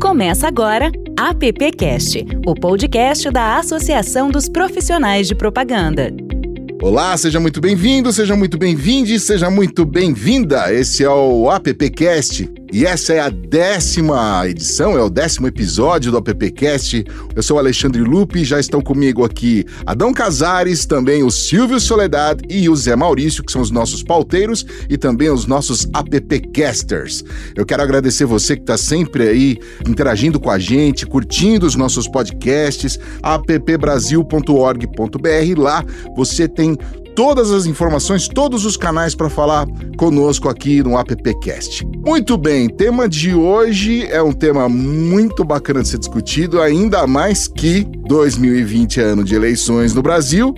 Começa agora AppCast, o podcast da Associação dos Profissionais de Propaganda. Olá, seja muito bem-vindo, seja muito bem-vinde, seja muito bem-vinda. Esse é o AppCast e essa é a décima edição, é o décimo episódio do AppCast. Eu sou Alexandre Lupe, já estão comigo aqui Adão Casares, também o Silvio Soledad e o Zé Maurício, que são os nossos pauteiros e também os nossos AppCasters. Eu quero agradecer você que está sempre aí interagindo com a gente, curtindo os nossos podcasts, appbrasil.org.br. Lá você tem todas as informações, todos os canais para falar conosco aqui no AppCast. Muito bem, tema de hoje é um tema muito bacana de ser discutido, ainda mais que 2020 é ano de eleições no Brasil.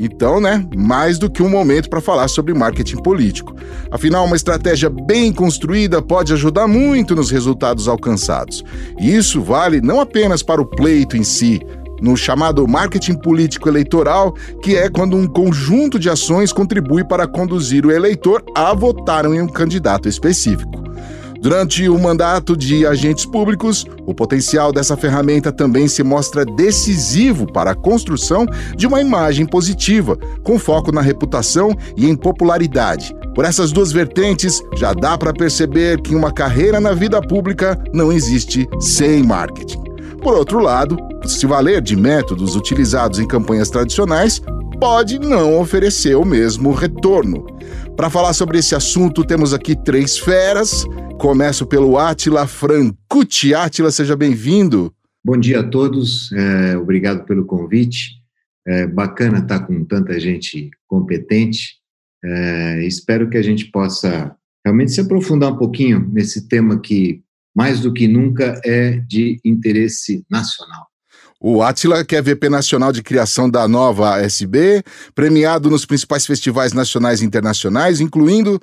Então, né, mais do que um momento para falar sobre marketing político. Afinal, uma estratégia bem construída pode ajudar muito nos resultados alcançados. E isso vale não apenas para o pleito em si, no chamado marketing político eleitoral, que é quando um conjunto de ações contribui para conduzir o eleitor a votar em um candidato específico. Durante o mandato de agentes públicos, o potencial dessa ferramenta também se mostra decisivo para a construção de uma imagem positiva, com foco na reputação e em popularidade. Por essas duas vertentes, já dá para perceber que uma carreira na vida pública não existe sem marketing. Por outro lado, se valer de métodos utilizados em campanhas tradicionais pode não oferecer o mesmo retorno. Para falar sobre esse assunto, temos aqui três feras. Começo pelo Atila Francucci. Atila, seja bem-vindo. Bom dia a todos, é, obrigado pelo convite. É bacana estar com tanta gente competente. É, espero que a gente possa realmente se aprofundar um pouquinho nesse tema que, mais do que nunca, é de interesse nacional. O Atila, que é VP nacional de criação da nova SB, premiado nos principais festivais nacionais e internacionais, incluindo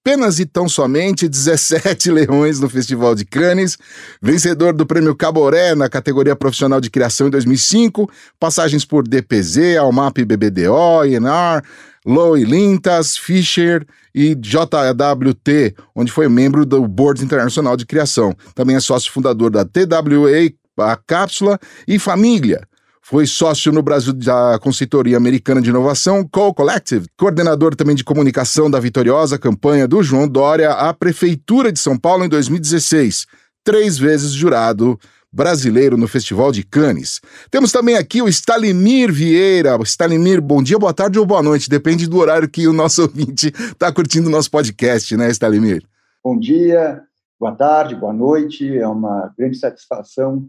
apenas e tão somente 17 leões no Festival de Cannes, vencedor do Prêmio Caboré na categoria profissional de criação em 2005, passagens por DPZ, Almap BBDO, INR, Lowe Lintas, Fischer e JWT, onde foi membro do Board Internacional de Criação. Também é sócio fundador da TWA a Cápsula e Família. Foi sócio no Brasil da consultoria americana de inovação Co Collective, coordenador também de comunicação da vitoriosa campanha do João Dória à Prefeitura de São Paulo em 2016, três vezes jurado brasileiro no Festival de Cannes. Temos também aqui o Stalimir Vieira. Stalimir, bom dia, boa tarde ou boa noite, depende do horário que o nosso ouvinte está curtindo o nosso podcast, né, Stalimir? Bom dia, boa tarde, boa noite. É uma grande satisfação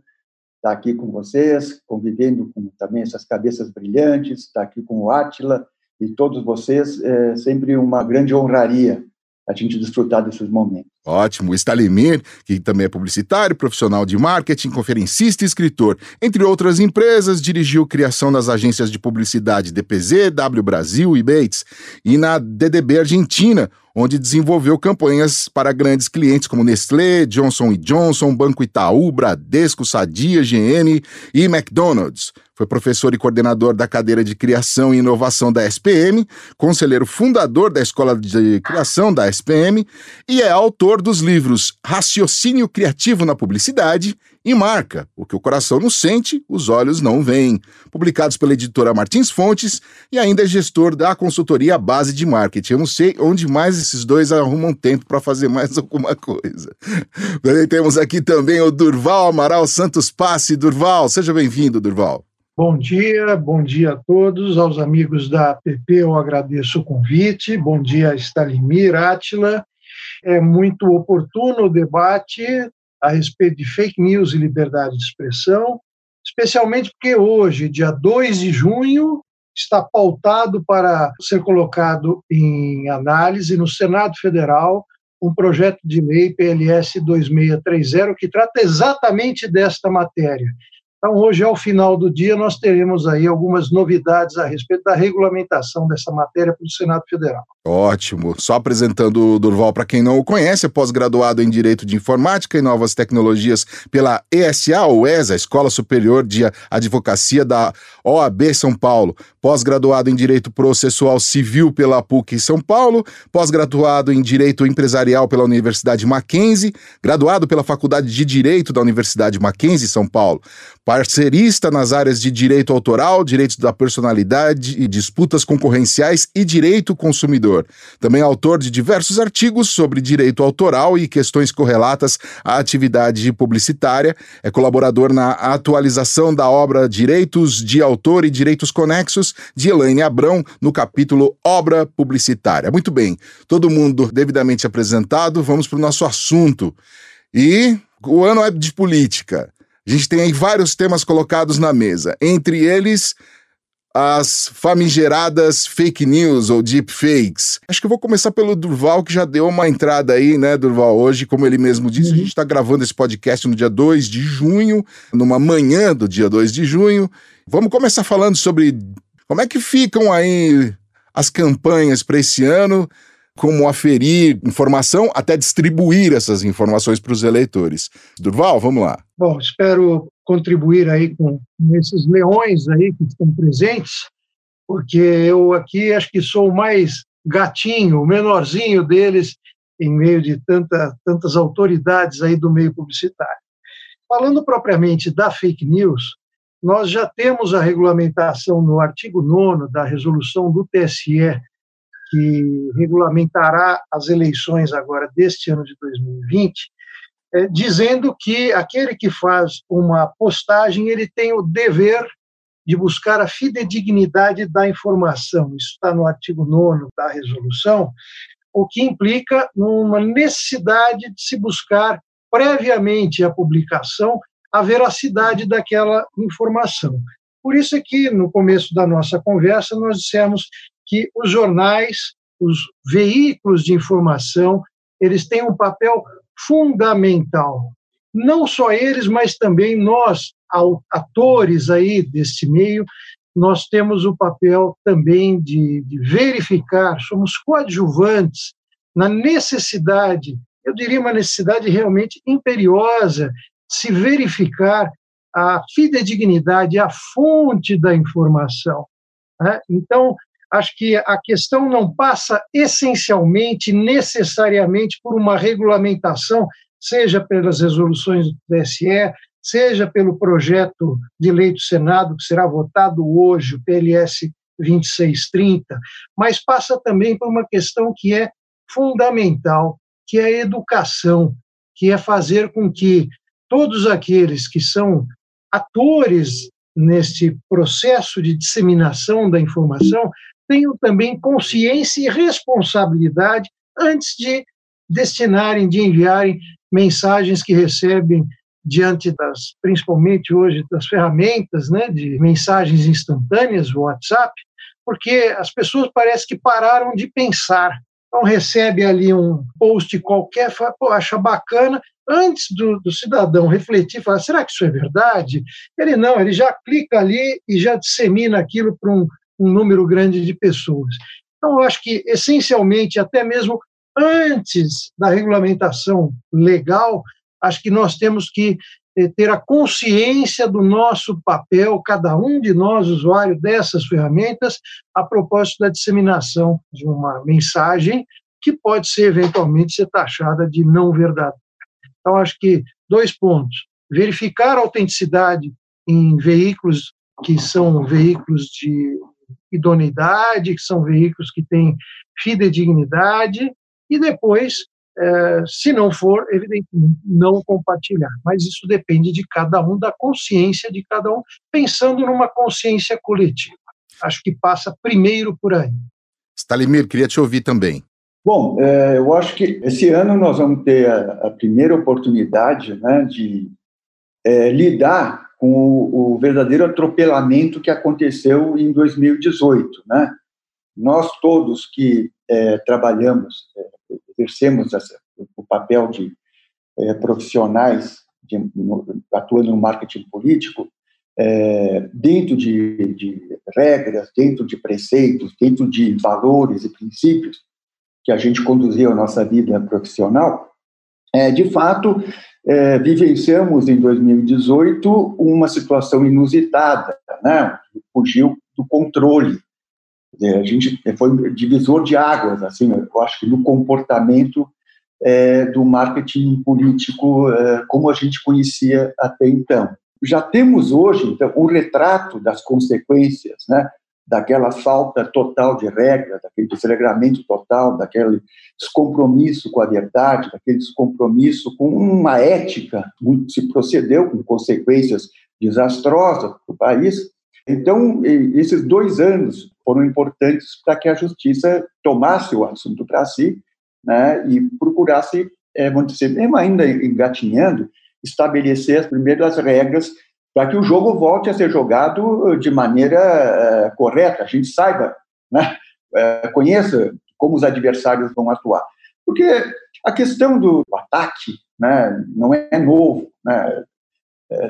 estar aqui com vocês, convivendo com também essas cabeças brilhantes, estar aqui com o Átila e todos vocês, é sempre uma grande honraria a gente desfrutar desses momentos. Ótimo. Stalimir, que também é publicitário, profissional de marketing, conferencista e escritor. Entre outras empresas, dirigiu criação das agências de publicidade DPZ, W Brasil e Bates, e na DDB Argentina, onde desenvolveu campanhas para grandes clientes como Nestlé, Johnson Johnson, Banco Itaú, Bradesco, Sadia, GM e McDonald's. Foi professor e coordenador da cadeira de Criação e Inovação da SPM, conselheiro fundador da Escola de Criação da SPM e é autor dos livros Raciocínio Criativo na Publicidade e Marca, o que o coração não sente, os olhos não veem, publicados pela editora Martins Fontes e ainda é gestor da consultoria Base de Marketing. Eu não sei onde mais esses dois arrumam tempo para fazer mais alguma coisa. Temos aqui também o Durval Amaral Santos Passe. Durval, seja bem-vindo, Durval. Bom dia, bom dia a todos, aos amigos da APP eu agradeço o convite, bom dia Stalimir, Átila. É muito oportuno o debate a respeito de fake news e liberdade de expressão, especialmente porque hoje, dia 2 de junho, está pautado para ser colocado em análise no Senado Federal um projeto de lei PLS 2630 que trata exatamente desta matéria, Então, hoje, ao final do dia, nós teremos aí algumas novidades a respeito da regulamentação dessa matéria para o Senado Federal. Ótimo. Só apresentando o Durval para quem não o conhece, é pós-graduado em Direito de Informática e Novas Tecnologias pela ESA, ou ESA, Escola Superior de Advocacia da OAB São Paulo. Pós-graduado em Direito Processual Civil pela PUC São Paulo. Pós-graduado em Direito Empresarial pela Universidade Mackenzie. Graduado pela Faculdade de Direito da Universidade Mackenzie, São Paulo. Parcerista nas áreas de Direito Autoral, Direitos da Personalidade e Disputas Concorrenciais e Direito Consumidor. Também autor de diversos artigos sobre direito autoral e questões correlatas à atividade publicitária. É colaborador na atualização da obra Direitos de Autor e Direitos Conexos de Elaine Abrão, no capítulo Obra Publicitária. Muito bem, todo mundo devidamente apresentado, vamos para o nosso assunto. E o ano é de política. A gente tem aí vários temas colocados na mesa. Entre eles, as famigeradas fake news ou deepfakes. Acho que eu vou começar pelo Durval, que já deu uma entrada aí, né, Durval? Hoje, como ele mesmo disse, uhum. a gente está gravando esse podcast no dia 2 de junho, numa manhã do dia 2 de junho. Vamos começar falando sobre como é que ficam aí as campanhas para esse ano como aferir informação, até distribuir essas informações para os eleitores. Durval, vamos lá. Bom, espero contribuir aí com esses leões aí que estão presentes, porque eu aqui acho que sou o mais gatinho, o menorzinho deles, em meio de tanta, tantas autoridades aí do meio publicitário. Falando propriamente da fake news, nós já temos a regulamentação no artigo 9 da resolução do TSE que regulamentará as eleições agora deste ano de 2020, é, dizendo que aquele que faz uma postagem ele tem o dever de buscar a fidedignidade da informação. Isso está no artigo 9 da resolução, o que implica numa necessidade de se buscar previamente à publicação a veracidade daquela informação. Por isso é que, no começo da nossa conversa, nós dissemos que os jornais, os veículos de informação, eles têm um papel fundamental. Não só eles, mas também nós, atores aí desse meio, nós temos o papel também de, de verificar, somos coadjuvantes na necessidade, eu diria uma necessidade realmente imperiosa, se verificar a fidedignidade, a fonte da informação. Né? Então, acho que a questão não passa essencialmente, necessariamente, por uma regulamentação, seja pelas resoluções do TSE, seja pelo projeto de lei do Senado, que será votado hoje, o PLS 2630, mas passa também por uma questão que é fundamental, que é a educação, que é fazer com que todos aqueles que são atores neste processo de disseminação da informação tenham também consciência e responsabilidade antes de destinarem, de enviarem mensagens que recebem diante das, principalmente hoje, das ferramentas né, de mensagens instantâneas, WhatsApp, porque as pessoas parece que pararam de pensar. Então recebe ali um post qualquer, fala, Pô, acha bacana, antes do, do cidadão refletir, falar, será que isso é verdade? Ele não, ele já clica ali e já dissemina aquilo para um um número grande de pessoas. Então, eu acho que, essencialmente, até mesmo antes da regulamentação legal, acho que nós temos que eh, ter a consciência do nosso papel, cada um de nós, usuário dessas ferramentas, a propósito da disseminação de uma mensagem que pode ser, eventualmente, ser taxada de não verdadeira. Então, acho que dois pontos. Verificar a autenticidade em veículos que são veículos de idoneidade, que são veículos que têm fidedignidade, e depois, é, se não for, evidentemente, não compartilhar. Mas isso depende de cada um, da consciência de cada um, pensando numa consciência coletiva. Acho que passa primeiro por aí. Stalimir, queria te ouvir também. Bom, é, eu acho que esse ano nós vamos ter a, a primeira oportunidade né, de é, lidar com o, o, verdadeiro atropelamento que aconteceu em 2018. Né? Nós todos que é, trabalhamos, é, exercemos essa, o papel de é, profissionais de, no, atuando no marketing político, é, dentro de, de regras, dentro de preceitos, dentro de valores e princípios que a gente conduzia a nossa vida profissional, é, de fato, é, vivenciamos em 2018 uma situação inusitada, né, fugiu do controle. A gente foi divisor de águas, assim, eu acho que no comportamento é, do marketing político é, como a gente conhecia até então. Já temos hoje, então, um retrato das consequências, né, daquela falta total de regra, daquele desregramento total, daquele descompromisso com a verdade, daquele descompromisso com uma ética, muito se procedeu com consequências desastrosas para o país. Então, esses dois anos foram importantes para que a justiça tomasse o assunto para si né, e procurasse, é, vamos dizer, mesmo ainda engatinhando, estabelecer as primeiras regras para que o jogo volte a ser jogado de maneira é, correta, a gente saiba, né, é, conheça como os adversários vão atuar. Porque a questão do ataque né, não é novo. Né?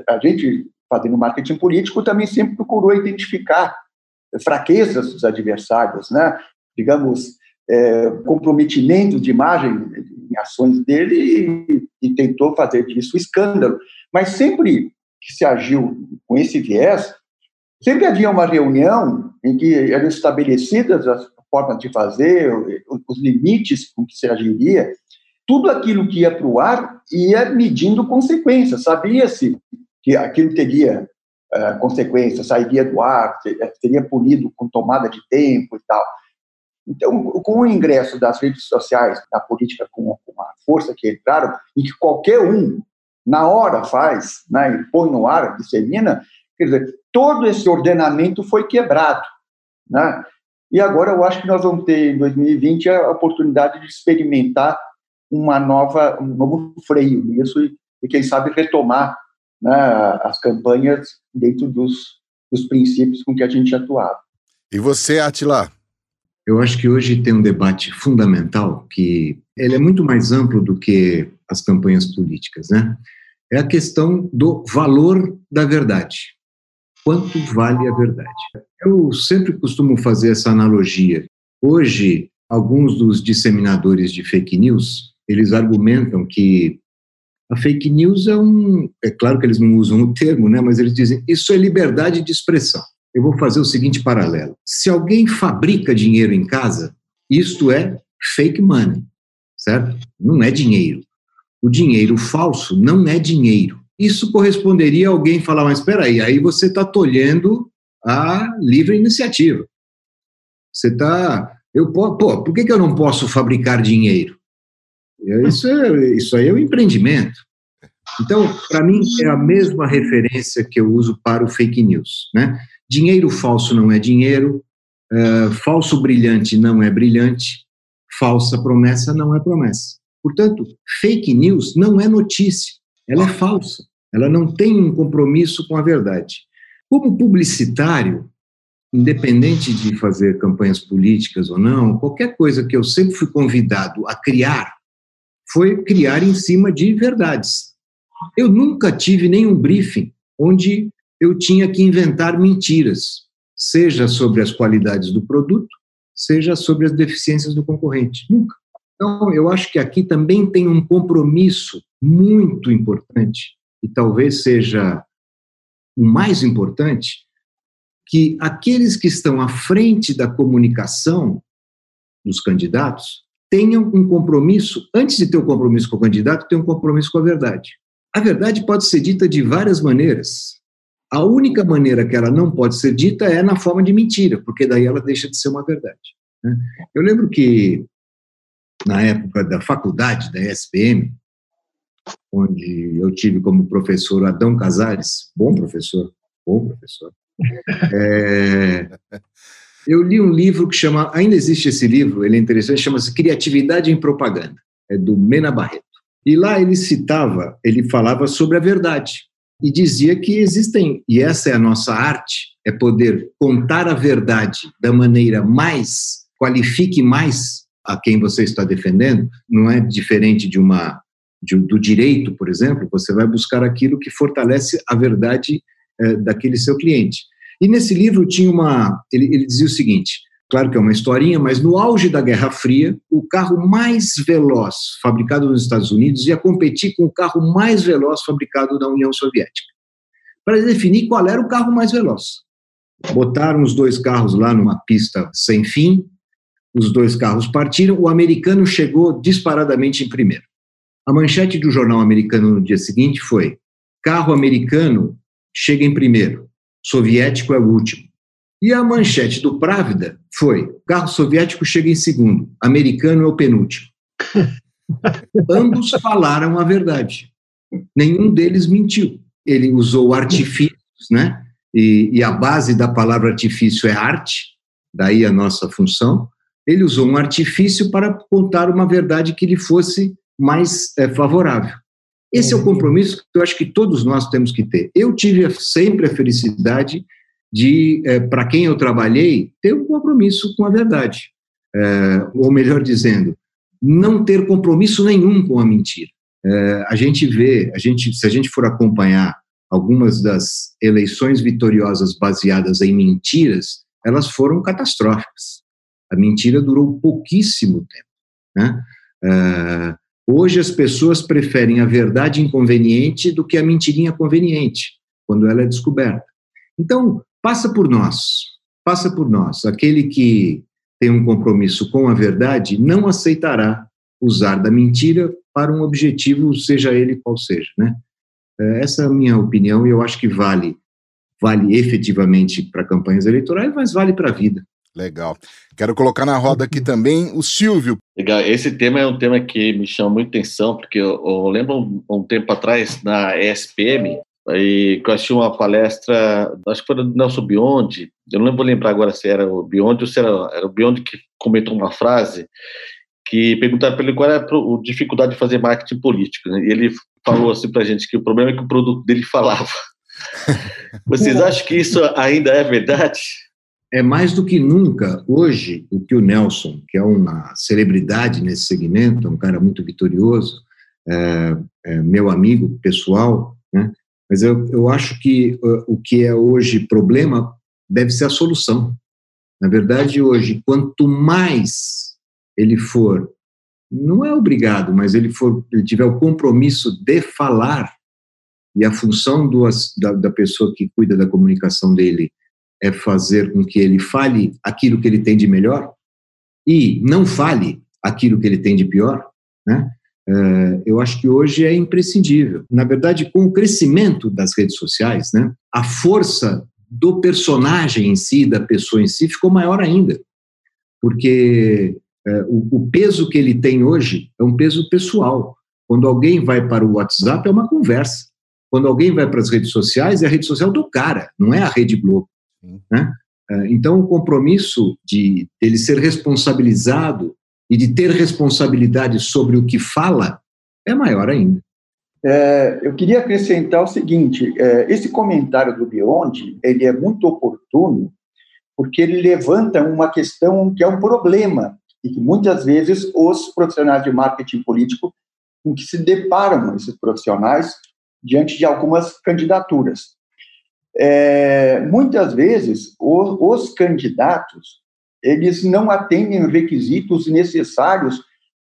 A gente, fazendo marketing político, também sempre procurou identificar fraquezas dos adversários, né? digamos, é, comprometimento de imagem em ações dele e, e tentou fazer disso escândalo. Mas sempre que se agiu com esse viés, sempre havia uma reunião em que eram estabelecidas as formas de fazer, os limites com que se agiria, tudo aquilo que ia para o ar ia medindo consequências. Sabia-se que aquilo teria uh, consequências, sairia do ar, seria punido com tomada de tempo e tal. Então, com o ingresso das redes sociais na política com, com a força que entraram, e que qualquer um, na hora, faz, né, e põe no ar, dissemina, quer dizer, todo esse ordenamento foi quebrado. Né? E agora eu acho que nós vamos ter, em 2020, a oportunidade de experimentar uma nova, um novo freio nisso e, e quem sabe, retomar né, as campanhas dentro dos, dos princípios com que a gente atuava. E você, Atila? Eu acho que hoje tem um debate fundamental que ele é muito mais amplo do que as campanhas políticas, né? É a questão do valor da verdade. Quanto vale a verdade? Eu sempre costumo fazer essa analogia. Hoje, alguns dos disseminadores de fake news, eles argumentam que a fake news é um, é claro que eles não usam o termo, né, mas eles dizem isso é liberdade de expressão eu vou fazer o seguinte paralelo. Se alguém fabrica dinheiro em casa, isto é fake money, certo? Não é dinheiro. O dinheiro falso não é dinheiro. Isso corresponderia a alguém falar, mas espera aí, aí você está tolhendo a livre iniciativa. Você está... Eu, pô, por que, que eu não posso fabricar dinheiro? Isso, é, isso aí é um empreendimento. Então, para mim, é a mesma referência que eu uso para o fake news. Né? Dinheiro falso não é dinheiro, uh, falso brilhante não é brilhante, falsa promessa não é promessa. Portanto, fake news não é notícia, ela é falsa, ela não tem um compromisso com a verdade. Como publicitário, independente de fazer campanhas políticas ou não, qualquer coisa que eu sempre fui convidado a criar foi criar em cima de verdades. Eu nunca tive nenhum briefing onde eu tinha que inventar mentiras, seja sobre as qualidades do produto, seja sobre as deficiências do concorrente. Nunca. Então, eu acho que aqui também tem um compromisso muito importante, e talvez seja o mais importante, que aqueles que estão à frente da comunicação dos candidatos tenham um compromisso, antes de ter um compromisso com o candidato, ter um compromisso com a verdade. A verdade pode ser dita de várias maneiras. A única maneira que ela não pode ser dita é na forma de mentira, porque daí ela deixa de ser uma verdade. Né? Eu lembro que, na época da faculdade da SPM, onde eu tive como professor Adão Casares, bom professor, bom professor, é, eu li um livro que chama, ainda existe esse livro, ele é interessante, chama-se Criatividade em Propaganda, é do Mena Barreto. E lá ele citava, ele falava sobre a verdade e dizia que existem, e essa é a nossa arte, é poder contar a verdade da maneira mais, qualifique mais a quem você está defendendo, não é diferente de uma de, do direito, por exemplo, você vai buscar aquilo que fortalece a verdade é, daquele seu cliente. E nesse livro tinha uma. Ele, ele dizia o seguinte: claro que é uma historinha, mas no auge da Guerra Fria, o carro mais veloz fabricado nos Estados Unidos ia competir com o carro mais veloz fabricado na União Soviética. Para definir qual era o carro mais veloz. Botaram os dois carros lá numa pista sem fim, os dois carros partiram, o americano chegou disparadamente em primeiro. A manchete do jornal americano no dia seguinte foi: carro americano chega em primeiro, soviético é o último. E a manchete do Právida foi: carro soviético chega em segundo, americano é o penúltimo. Ambos falaram a verdade. Nenhum deles mentiu. Ele usou artifícios, né? E, e a base da palavra artifício é arte, daí a nossa função. Ele usou um artifício para contar uma verdade que lhe fosse mais é, favorável. Esse é o compromisso que eu acho que todos nós temos que ter. Eu tive sempre a felicidade de, é, para quem eu trabalhei, ter um compromisso com a verdade. É, ou melhor dizendo, não ter compromisso nenhum com a mentira. É, a gente vê, a gente, se a gente for acompanhar algumas das eleições vitoriosas baseadas em mentiras, elas foram catastróficas. A mentira durou pouquíssimo tempo. Né? É, hoje as pessoas preferem a verdade inconveniente do que a mentirinha conveniente, quando ela é descoberta. Então, passa por nós, passa por nós. Aquele que tem um compromisso com a verdade não aceitará usar da mentira para um objetivo, seja ele qual seja, né? É, essa é a minha opinião e eu acho que vale, vale efetivamente para campanhas eleitorais, mas vale para a vida. Legal. Quero colocar na roda aqui também o Silvio. Legal. Esse tema é um tema que me chama muita atenção, porque eu, eu lembro um, um, tempo atrás na ESPM, e eu assisti uma palestra, acho que foi do Nelson Biondi, eu não lembro lembrar agora se era o Biondi ou se era, era o Biondi que comentou uma frase que perguntaram para ele qual era a dificuldade de fazer marketing político. Né? E ele falou assim para a gente que o problema é que o produto dele falava. Vocês acham que isso ainda é verdade? É mais do que nunca, hoje, o que o Nelson, que é uma celebridade nesse segmento, é um cara muito vitorioso, é, é meu amigo pessoal, né? mas eu, eu acho que o que é hoje problema deve ser a solução. Na verdade, hoje, quanto mais ele for, não é obrigado, mas ele for, ele tiver o compromisso de falar e a função do, da, da pessoa que cuida da comunicação dele é fazer com que ele fale aquilo que ele tem de melhor e não fale aquilo que ele tem de pior, né? Uh, eu acho que hoje é imprescindível. Na verdade, com o crescimento das redes sociais, né, a força do personagem em si, da pessoa em si, ficou maior ainda. Porque é, o, o peso que ele tem hoje é um peso pessoal. Quando alguém vai para o WhatsApp, é uma conversa. Quando alguém vai para as redes sociais, é a rede social do cara, não é a Rede Globo. Né? É, então, o compromisso de ele ser responsabilizado e de ter responsabilidade sobre o que fala é maior ainda. É, eu queria acrescentar o seguinte: é, esse comentário do Beyond ele é muito oportuno porque ele levanta uma questão que é um problema e que muitas vezes os profissionais de marketing político com que se deparam esses profissionais diante de algumas candidaturas. É, muitas vezes os, os candidatos eles não atendem os requisitos necessários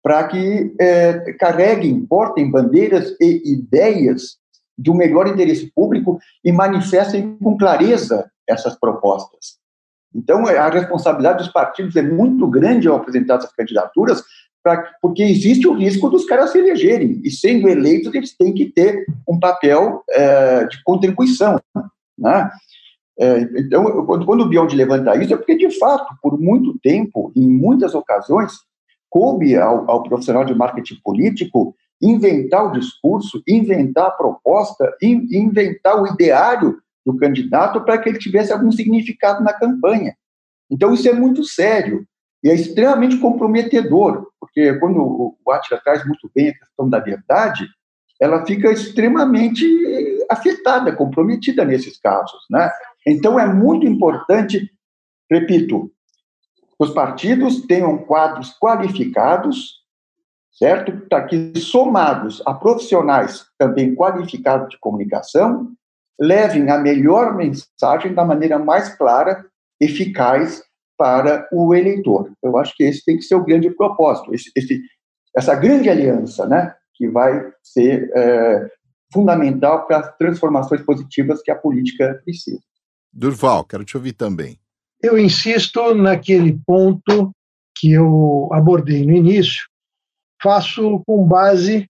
para que é, carreguem, portem bandeiras e ideias de um melhor interesse público e manifestem com clareza essas propostas. Então, é, a responsabilidade dos partidos é muito grande ao apresentar essas candidaturas, pra, porque existe o risco dos caras se elegerem, e sendo eleitos, eles têm que ter um papel é, de contribuição. Né? É, então, quando, quando o Biondi levanta isso, é porque, de fato, por muito tempo, em muitas ocasiões, coube ao, ao profissional de marketing político inventar o discurso, inventar a proposta, in, inventar o ideário do candidato para que ele tivesse algum significado na campanha. Então, isso é muito sério e é extremamente comprometedor, porque quando o Atila traz muito bem a questão da verdade, ela fica extremamente afetada, comprometida nesses casos. Né? Então, é muito importante, repito, os partidos tenham quadros qualificados, certo? Para que, somados a profissionais também qualificados de comunicação, levem a melhor mensagem da maneira mais clara, eficaz para o eleitor. Eu acho que esse tem que ser o grande propósito, esse, esse, essa grande aliança, né, que vai ser é, fundamental para as transformações positivas que a política precisa. Durval, quero te ouvir também. Eu insisto naquele ponto que eu abordei no início, faço com base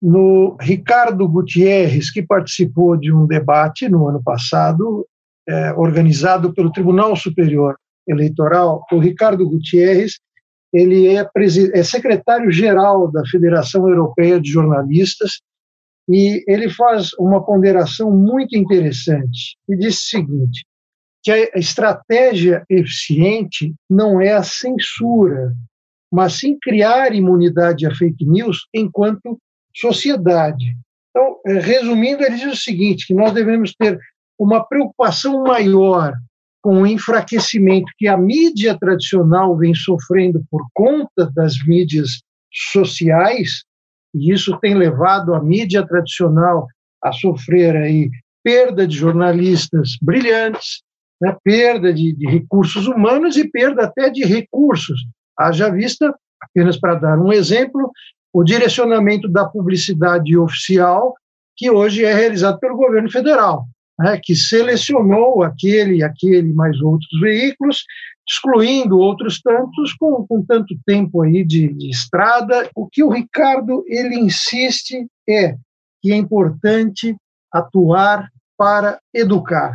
no Ricardo Gutierrez, que participou de um debate no ano passado, é, organizado pelo Tribunal Superior Eleitoral. O Ricardo Gutierrez ele é, é secretário-geral da Federação Europeia de Jornalistas e ele faz uma ponderação muito interessante e diz o seguinte, que a estratégia eficiente não é a censura, mas sim criar imunidade a fake news enquanto sociedade. Então, é, resumindo, ele diz o seguinte, que nós devemos ter uma preocupação maior com o enfraquecimento que a mídia tradicional vem sofrendo por conta das mídias sociais, e isso tem levado a mídia tradicional a sofrer aí perda de jornalistas brilhantes, né, perda de, de recursos humanos e perda até de recursos. Haja vista, apenas para dar um exemplo, o direcionamento da publicidade oficial, que hoje é realizado pelo governo federal, né, que selecionou aquele, aquele mais outros veículos, excluindo outros tantos com, com tanto tempo aí de, de estrada. O que o Ricardo ele insiste é que é importante atuar para educar.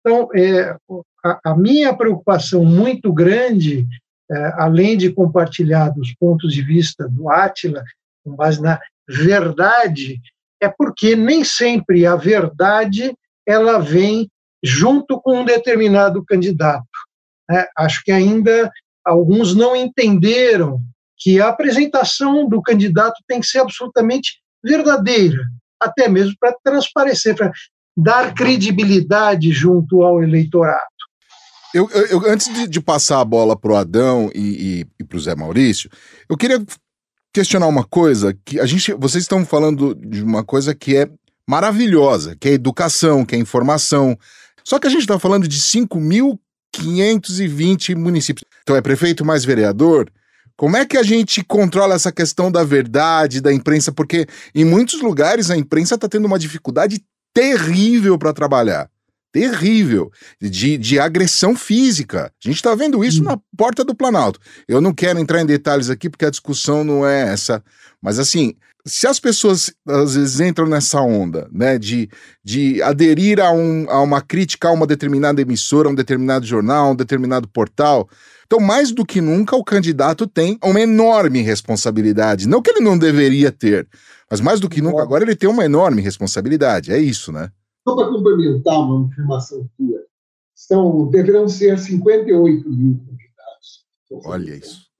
Então, é, a, a minha preocupação muito grande é, além de compartilhar dos pontos de vista do Átila, com base na verdade, é porque nem sempre a verdade ela vem junto com um determinado candidato. É, acho que ainda alguns não entenderam que a apresentação do candidato tem que ser absolutamente verdadeira, até mesmo para transparecer, para dar credibilidade junto ao eleitorado. Eu, eu, antes de, de, passar a bola para o Adão e, e, e para o Zé Maurício, eu queria questionar uma coisa que a gente, vocês estão falando de uma coisa que é maravilhosa, que é educação, que é informação. Só que a gente está falando de 5.520 municípios. Então é prefeito mais vereador. Como é que a gente controla essa questão da verdade, da imprensa? Porque em muitos lugares a imprensa está tendo uma dificuldade terrível para trabalhar terrível de, de agressão física. A gente está vendo isso hum. na porta do Planalto. Eu não quero entrar em detalhes aqui porque a discussão não é essa, mas assim, se as pessoas às vezes entram nessa onda, né, de, de aderir a, um, a uma crítica a uma determinada emissora, a um determinado jornal, a um determinado portal, então mais do que nunca o candidato tem uma enorme responsabilidade. Não que ele não deveria ter, mas mais do que nunca agora ele tem uma enorme responsabilidade. É isso, né? Só para complementar uma afirmação tua, são, deverão ser 58 mil candidatos. Olha isso.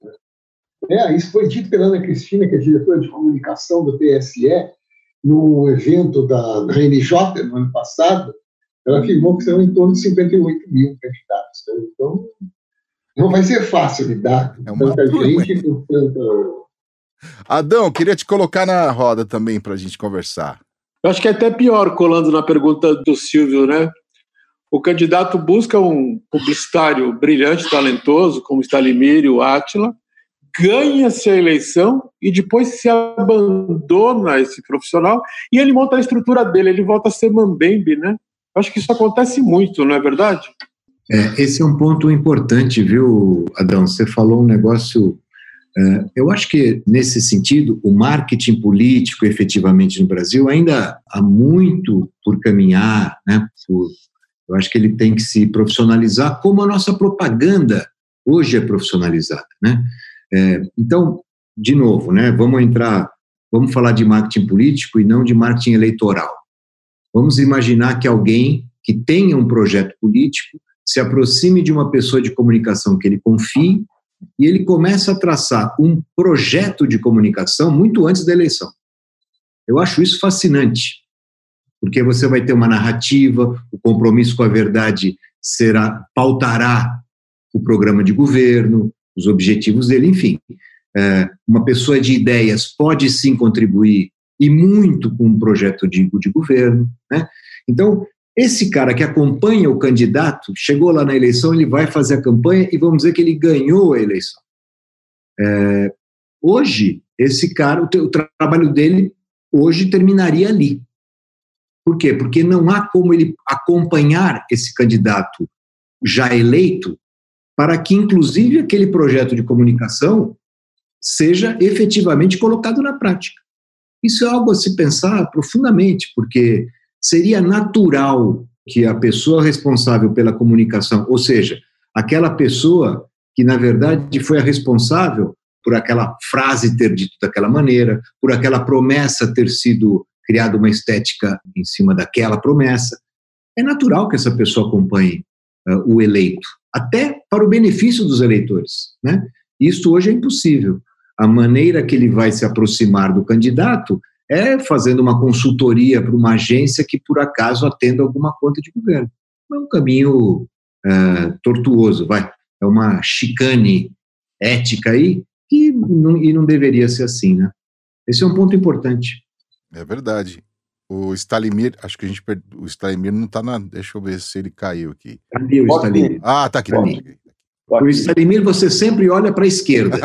É, isso foi dito pela Ana Cristina, que é diretora de comunicação do TSE, no evento da, da NJ no ano passado. Ela afirmou que serão em torno de 58 mil candidatos. Né? Então, não vai ser fácil lidar com é tanta gente com tanta. Adão, queria te colocar na roda também para a gente conversar. Eu acho que é até pior, colando na pergunta do Silvio, né? O candidato busca um publicitário brilhante, talentoso, como Stalimiro, Átila, ganha-se a eleição e depois se abandona esse profissional e ele monta a estrutura dele, ele volta a ser mambembe, né? Eu acho que isso acontece muito, não é verdade? É, esse é um ponto importante, viu, Adão? Você falou um negócio eu acho que, nesse sentido, o marketing político, efetivamente, no Brasil, ainda há muito por caminhar, né? Eu acho que ele tem que se profissionalizar, como a nossa propaganda hoje é profissionalizada, né? É, então, de novo, né? Vamos entrar, vamos falar de marketing político e não de marketing eleitoral. Vamos imaginar que alguém que tenha um projeto político se aproxime de uma pessoa de comunicação que ele confie e ele começa a traçar um projeto de comunicação muito antes da eleição. Eu acho isso fascinante, porque você vai ter uma narrativa, o compromisso com a verdade será pautará o programa de governo, os objetivos dele, enfim. É, uma pessoa de ideias pode sim contribuir e muito com um projeto de, de governo, né? Então, esse cara que acompanha o candidato, chegou lá na eleição, ele vai fazer a campanha e vamos dizer que ele ganhou a eleição. É, hoje, esse cara, o, o trabalho dele hoje terminaria ali. Por quê? Porque não há como ele acompanhar esse candidato já eleito para que, inclusive, aquele projeto de comunicação seja efetivamente colocado na prática. Isso é algo a se pensar profundamente, porque seria natural que a pessoa responsável pela comunicação, ou seja, aquela pessoa que, na verdade, foi a responsável por aquela frase ter dito daquela maneira, por aquela promessa ter sido criada uma estética em cima daquela promessa. É natural que essa pessoa acompanhe uh, o eleito, até para o benefício dos eleitores. Né? Isso hoje é impossível. A maneira que ele vai se aproximar do candidato é fazendo uma consultoria para uma agência que, por acaso, atenda alguma conta de governo. É um caminho uh, tortuoso, vai. É uma chicane ética aí e não, e não deveria ser assim, né? Esse é um ponto importante. É verdade. O Stalimir, acho que a gente perdeu. O Stalimir não está na. Deixa eu ver se ele caiu aqui. Cadê o Stalimir? Ah, tá aqui. Tá aqui. O Stalimir, você sempre olha para a esquerda.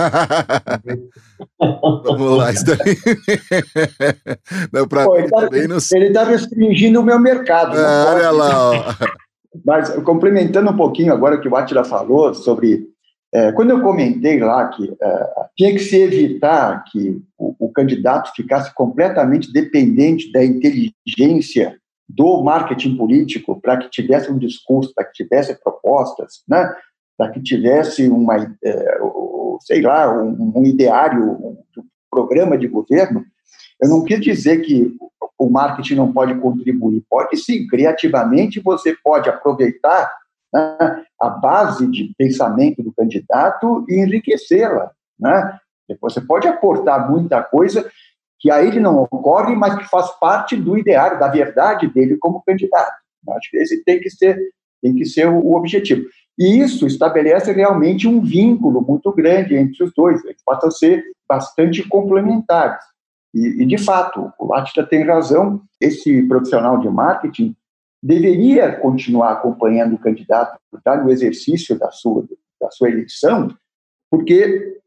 Vamos lá, Stalimir. Pô, ele está tá restringindo o meu mercado. Ah, olha lá. Ó. Mas complementando um pouquinho agora que o Atila falou sobre é, quando eu comentei lá que é, tinha que se evitar que o, o, candidato ficasse completamente dependente da inteligência do marketing político para que tivesse um discurso, para que tivesse propostas, né, para que tivesse uma, é, sei lá, um, ideário, um programa de governo, eu não quis dizer que o marketing não pode contribuir. Pode sim, criativamente você pode aproveitar né, a base de pensamento do candidato e enriquecê-la. Né? Você pode aportar muita coisa que a ele não ocorre, mas que faz parte do ideário, da verdade dele como candidato. Acho que esse tem que ser, tem que ser o, objetivo. E isso estabelece realmente um vínculo muito grande entre os dois. Eles passam a ser bastante complementares. E, e de fato, o Atila tem razão. Esse profissional de marketing deveria continuar acompanhando o candidato tá, no exercício da sua, da sua eleição, porque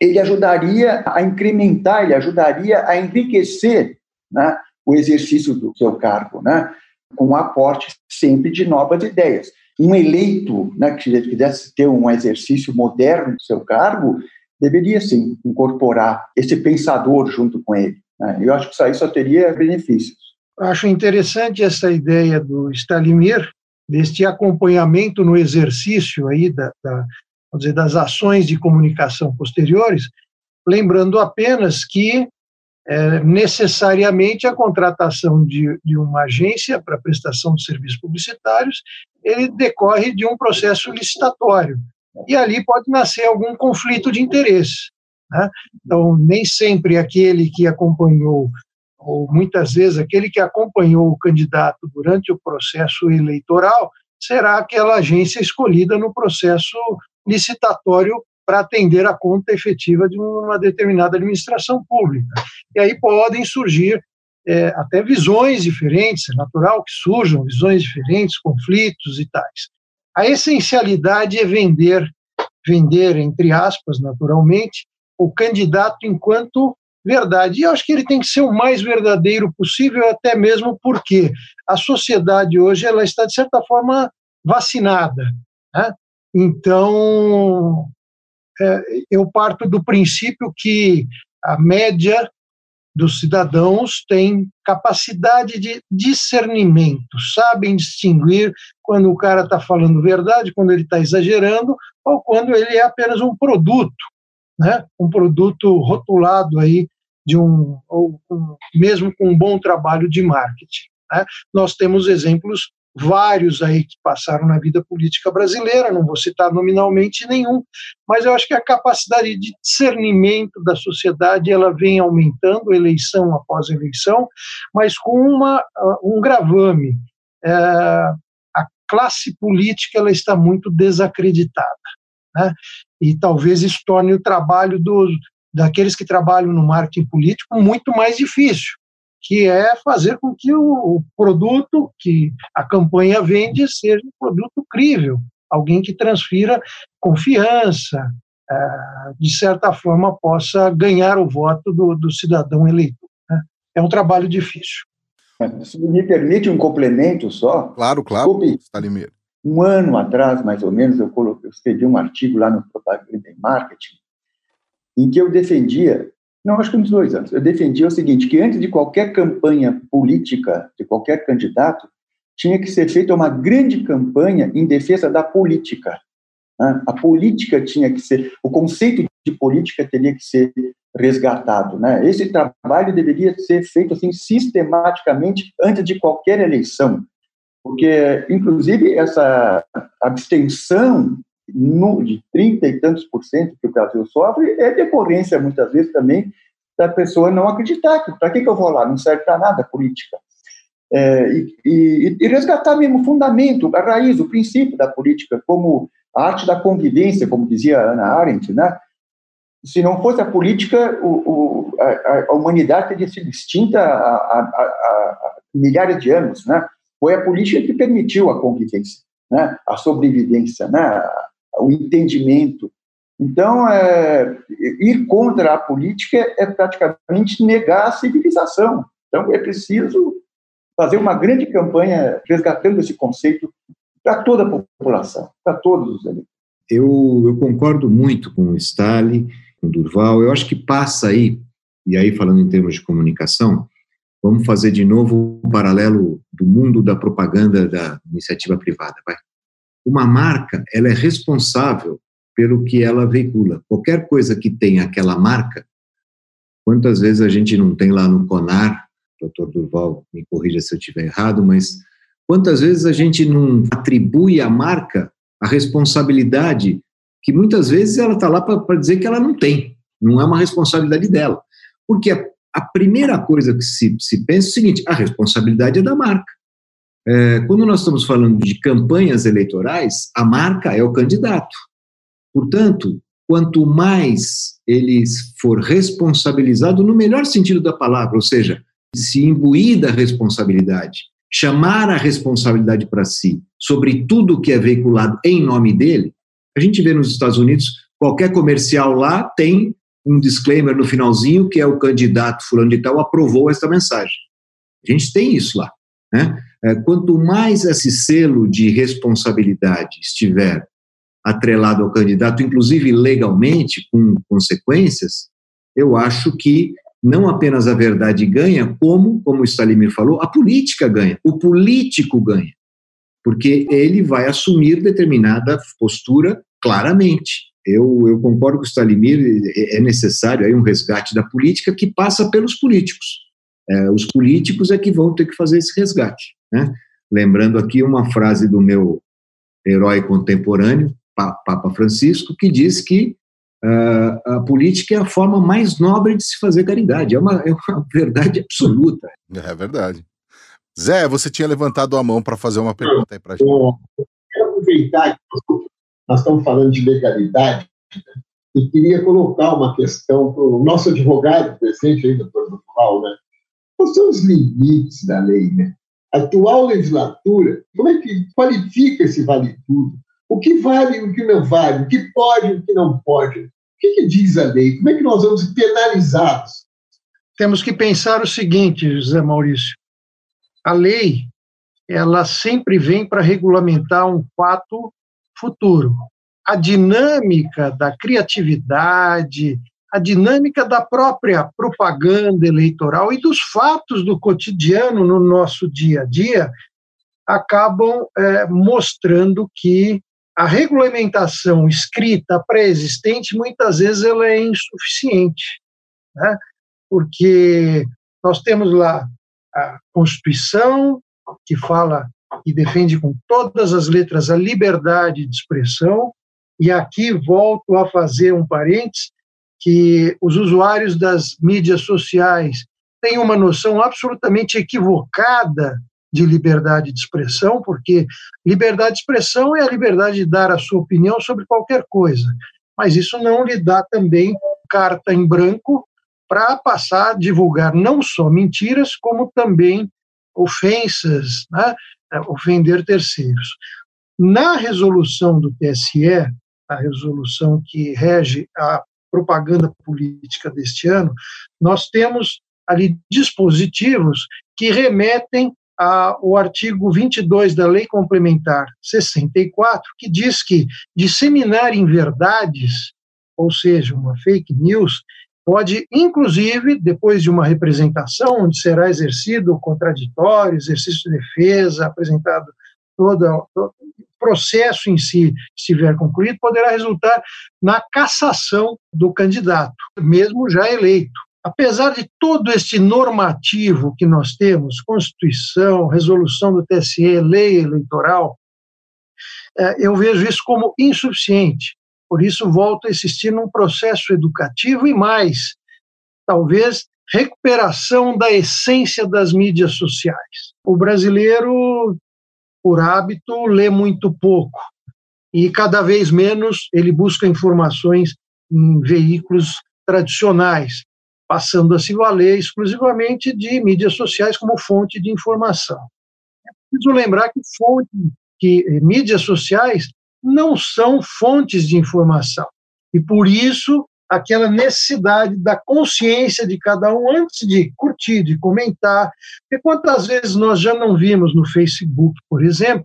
ele ajudaria a incrementar, ele ajudaria a enriquecer né, o exercício do seu cargo, né, com um aporte sempre de novas ideias. Um eleito né, que quisesse ter um exercício moderno do seu cargo, deveria sim incorporar esse pensador junto com ele. Né? Eu acho que isso aí só teria benefícios. Acho interessante essa ideia do Stalimir, deste acompanhamento no exercício aí da, da dizer, das ações de comunicação posteriores, lembrando apenas que é, necessariamente a contratação de, de uma agência para prestação de serviços publicitários ele decorre de um processo licitatório e ali pode nascer algum conflito de interesse. Né? Então, nem sempre aquele que acompanhou ou muitas vezes aquele que acompanhou o candidato durante o processo eleitoral será aquela agência escolhida no processo licitatório para atender a conta efetiva de uma determinada administração pública. E aí podem surgir é, até visões diferentes, é natural que surjam visões diferentes, conflitos e tais. A essencialidade é vender, vender entre aspas, naturalmente, o candidato enquanto verdade. E eu acho que ele tem que ser o mais verdadeiro possível, até mesmo porque a sociedade hoje ela está, de certa forma, vacinada. Né? Então, eu parto do princípio que a média dos cidadãos tem capacidade de discernimento, sabem distinguir quando o cara está falando verdade, quando ele está exagerando, ou quando ele é apenas um produto, né? um produto rotulado aí de um, ou um, mesmo com um bom trabalho de marketing. Né? Nós temos exemplos vários aí que passaram na vida política brasileira, não vou citar nominalmente nenhum, mas eu acho que a capacidade de discernimento da sociedade ela vem aumentando eleição após eleição, mas com uma, ah, um gravame. É, a classe política ela está muito desacreditada. Né? E talvez isso torne o trabalho dos, daqueles que trabalham no marketing político muito mais difícil, que é fazer com que o, produto que a campanha vende seja um produto crível, alguém que transfira confiança, é, de certa forma possa ganhar o voto do, do cidadão eleitor. Né? É um trabalho difícil. Se me permite um complemento só. Claro, claro, Desculpe, Um ano atrás, mais ou menos, eu, coloquei, eu escrevi um artigo lá no Propaganda e Marketing, em que eu defendia não, acho que uns dois anos. Eu defendia o seguinte, que antes de qualquer campanha política, de qualquer candidato, tinha que ser feita uma grande campanha em defesa da política. Né? A política tinha que ser, o conceito de política teria que ser resgatado. Né? Esse trabalho deveria ser feito assim sistematicamente antes de qualquer eleição, porque, inclusive, essa abstenção no, de 30 e tantos por cento que o Brasil sofre é decorrência, muitas vezes, também da pessoa não acreditar que para que, que eu vou lá, não serve para nada a política. É, e, e, e, resgatar mesmo o fundamento, a raiz, o princípio da política, como a arte da convivência, como dizia Ana Arendt, né? Se não fosse a política, o, o, a, a, humanidade teria sido extinta há, há, há, milhares de anos, né? Foi a política que permitiu a convivência, né? A sobrevivência, né? O entendimento. Então, é, ir contra a política é praticamente negar a civilização. Então, é preciso fazer uma grande campanha resgatando esse conceito para toda a população, para todos os eleitores. Eu, eu concordo muito com o Stalin, com o Durval. Eu acho que passa aí, e aí falando em termos de comunicação, vamos fazer de novo um paralelo do mundo da propaganda da iniciativa privada. Vai uma marca ela é responsável pelo que ela veicula. Qualquer coisa que tenha aquela marca, quantas vezes a gente não tem lá no CONAR, doutor Durval me corrija se eu estiver errado, mas quantas vezes a gente não atribui à marca a responsabilidade que muitas vezes ela está lá para dizer que ela não tem, não é uma responsabilidade dela. Porque a, a primeira coisa que se, se pensa é o seguinte: a responsabilidade é da marca. É, quando nós estamos falando de campanhas eleitorais, a marca é o candidato. Portanto, quanto mais ele for responsabilizado, no melhor sentido da palavra, ou seja, se imbuir da responsabilidade, chamar a responsabilidade para si sobre tudo que é veiculado em nome dele, a gente vê nos Estados Unidos, qualquer comercial lá tem um disclaimer no finalzinho que é o candidato fulano de tal aprovou esta mensagem. A gente tem isso lá. Né? É, quanto mais esse selo de responsabilidade estiver atrelado ao candidato, inclusive legalmente, com consequências, eu acho que não apenas a verdade ganha, como, como o Stalimir falou, a política ganha, o político ganha, porque ele vai assumir determinada postura claramente. Eu, eu concordo com o Stalimir, é, é necessário aí um resgate da política que passa pelos políticos. É, os políticos é que vão ter que fazer esse resgate. Né? Lembrando aqui uma frase do meu herói contemporâneo, Papa Francisco, que diz que uh, a política é a forma mais nobre de se fazer caridade. É uma, é uma verdade absoluta. É verdade. Zé, você tinha levantado a mão para fazer uma pergunta aí para a gente. Eu quero aproveitar que nós estamos falando de legalidade né? e queria colocar uma questão para o nosso advogado presente aí, doutor Duval, né? Quais são os limites da lei, né? A atual legislatura, como é que qualifica esse vale tudo? O que vale e o que não vale? O que pode e o que não pode? O que, que diz a lei? Como é que nós vamos penalizá-los? Temos que pensar o seguinte, José Maurício. A lei, ela sempre vem para regulamentar um fato futuro. A dinâmica da criatividade, a dinâmica da própria propaganda eleitoral e dos fatos do cotidiano no nosso dia a dia acabam é, mostrando que a regulamentação escrita pré-existente muitas vezes ela é insuficiente, né? porque nós temos lá a Constituição que fala e defende com todas as letras a liberdade de expressão e aqui volto a fazer um parênteses que os usuários das mídias sociais têm uma noção absolutamente equivocada de liberdade de expressão, porque liberdade de expressão é a liberdade de dar a sua opinião sobre qualquer coisa, mas isso não lhe dá também carta em branco para passar a divulgar não só mentiras, como também ofensas, né? É, ofender terceiros. Na resolução do TSE, a resolução que rege a propaganda política deste ano, nós temos ali dispositivos que remetem ao artigo 22 da Lei Complementar 64, que diz que disseminar inverdades, ou seja, uma fake news, pode, inclusive, depois de uma representação, onde será exercido o contraditório, exercício de defesa, apresentado o processo em si estiver concluído, poderá resultar na cassação do candidato, mesmo já eleito. Apesar de todo este normativo que nós temos, Constituição, resolução do TSE, lei eleitoral, é, eu vejo isso como insuficiente. Por isso, volto a insistir num processo educativo e mais, talvez, recuperação da essência das mídias sociais. O brasileiro, por hábito, lê muito pouco e cada vez menos ele busca informações em veículos tradicionais, passando a se valer exclusivamente de mídias sociais como fonte de informação. É preciso lembrar que fonte que mídias sociais não são fontes de informação. E por isso, aquela necessidade da consciência de cada um antes de curtir, de comentar. E quantas vezes nós já não vimos no Facebook, por exemplo,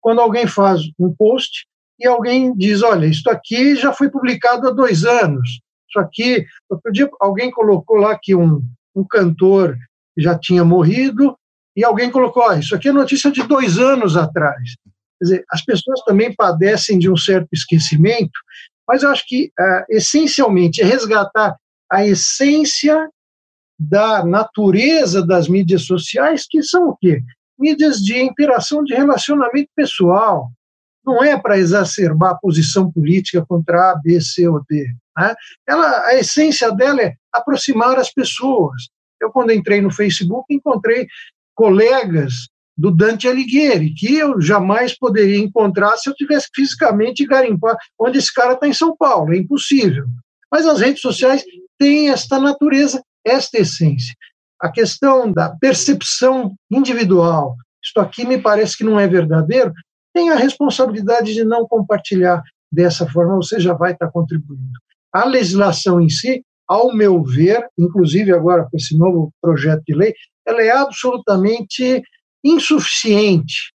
quando alguém faz um post e alguém diz: Olha, isso aqui já foi publicado há dois anos. Isso aqui, outro dia, alguém colocou lá que um, um cantor já tinha morrido e alguém colocou: oh, Isso aqui é notícia de dois anos atrás. Quer dizer, as pessoas também padecem de um certo esquecimento, mas eu acho que, uh, essencialmente, é resgatar a essência da natureza das mídias sociais, que são o quê? Mídias de interação, de relacionamento pessoal. Não é para exacerbar a posição política contra A, B, C ou D. Né? Ela, a essência dela é aproximar as pessoas. Eu, quando entrei no Facebook, encontrei colegas do Dante Alighieri, que eu jamais poderia encontrar se eu tivesse fisicamente garimpar onde esse cara está em São Paulo, é impossível. Mas as redes sociais têm esta natureza, esta essência. A questão da percepção individual, isto aqui me parece que não é verdadeiro, tem a responsabilidade de não compartilhar dessa forma, você já vai estar contribuindo. A legislação em si, ao meu ver, inclusive agora com esse novo projeto de lei, ela é absolutamente insuficiente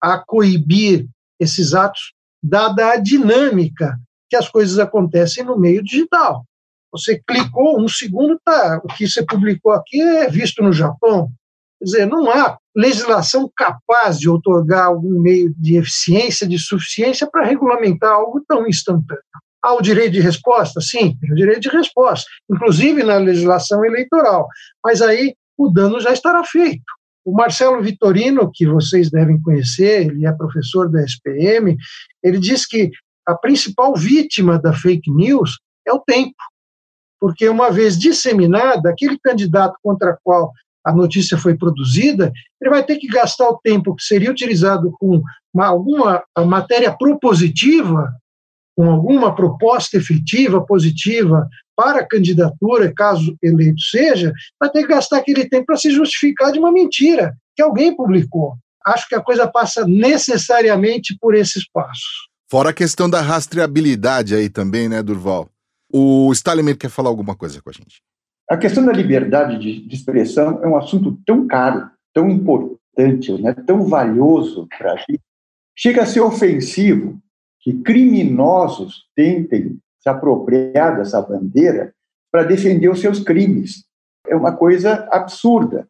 a coibir esses atos, dada a dinâmica que as coisas acontecem no meio digital. Você clicou, um segundo, tá, o que você publicou aqui é visto no Japão. Quer dizer, não há legislação capaz de otorgar algum meio de eficiência, de suficiência para regulamentar algo tão instantâneo. Há o direito de resposta? Sim, tem o direito de resposta, inclusive na legislação eleitoral. Mas aí o dano já estará feito. O Marcelo Vitorino, que vocês devem conhecer, ele é professor da SPM, ele diz que a principal vítima da fake news é o tempo. Porque uma vez disseminada, aquele candidato contra qual a notícia foi produzida, ele vai ter que gastar o tempo que seria utilizado com uma, alguma matéria propositiva, com alguma proposta efetiva, positiva para a candidatura, caso eleito seja, vai ter que gastar aquele tempo para se justificar de uma mentira que alguém publicou. Acho que a coisa passa necessariamente por esses passos. Fora a questão da rastreabilidade aí também, né, Durval? O Stalinmer quer falar alguma coisa com a gente. A questão da liberdade de, de expressão é um assunto tão caro, tão importante, né, tão valioso para a gente, chega a ser ofensivo que criminosos tentem se apropriar dessa bandeira para defender os seus crimes. É uma coisa absurda.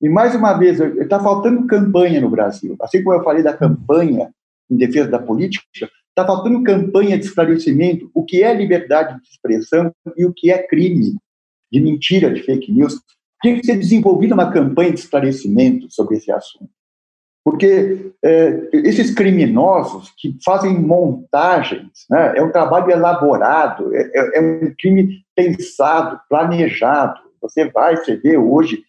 E, mais uma vez, está faltando campanha no Brasil. Assim como eu falei da campanha em defesa da política, está faltando campanha de esclarecimento o que é liberdade de expressão e o que é crime de mentira, de fake news. Tinha que ser desenvolvida uma campanha de esclarecimento sobre esse assunto. Porque é, esses criminosos que fazem montagens, né, é um trabalho elaborado, é, é, é, um crime pensado, planejado. Você vai, você vê hoje,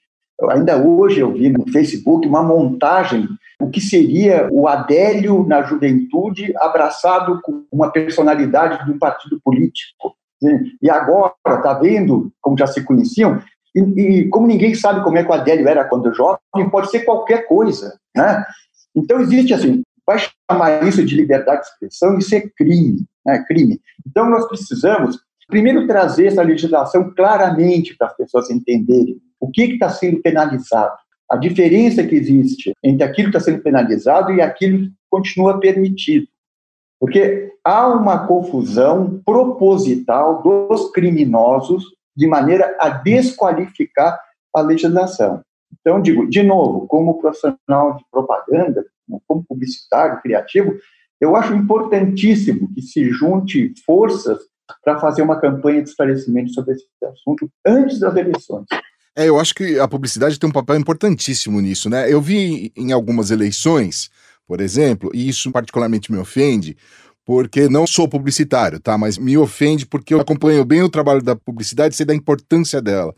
ainda hoje eu vi no Facebook uma montagem, o que seria o Adélio na juventude abraçado com uma personalidade de um partido político. E agora, está vendo, como já se conheciam, e, e, como ninguém sabe como é que o Adélio era quando jovem, pode ser qualquer coisa, né? Então existe assim, vai chamar isso de liberdade de expressão, isso é crime, né? Crime. Então nós precisamos primeiro trazer essa legislação claramente para as pessoas entenderem o que está sendo penalizado, a diferença que existe entre aquilo que está sendo penalizado e aquilo que continua permitido. Porque há uma confusão proposital dos criminosos de maneira a desqualificar a legislação. Então, digo, de novo, como profissional de propaganda, como publicitário, criativo, eu acho importantíssimo que se junte forças para fazer uma campanha de esclarecimento sobre esse assunto antes das eleições. É, eu acho que a publicidade tem um papel importantíssimo nisso, né? Eu vi em algumas eleições, por exemplo, e isso particularmente me ofende, porque não sou publicitário, tá? Mas me ofende porque eu acompanho bem o trabalho da publicidade e sei da importância dela.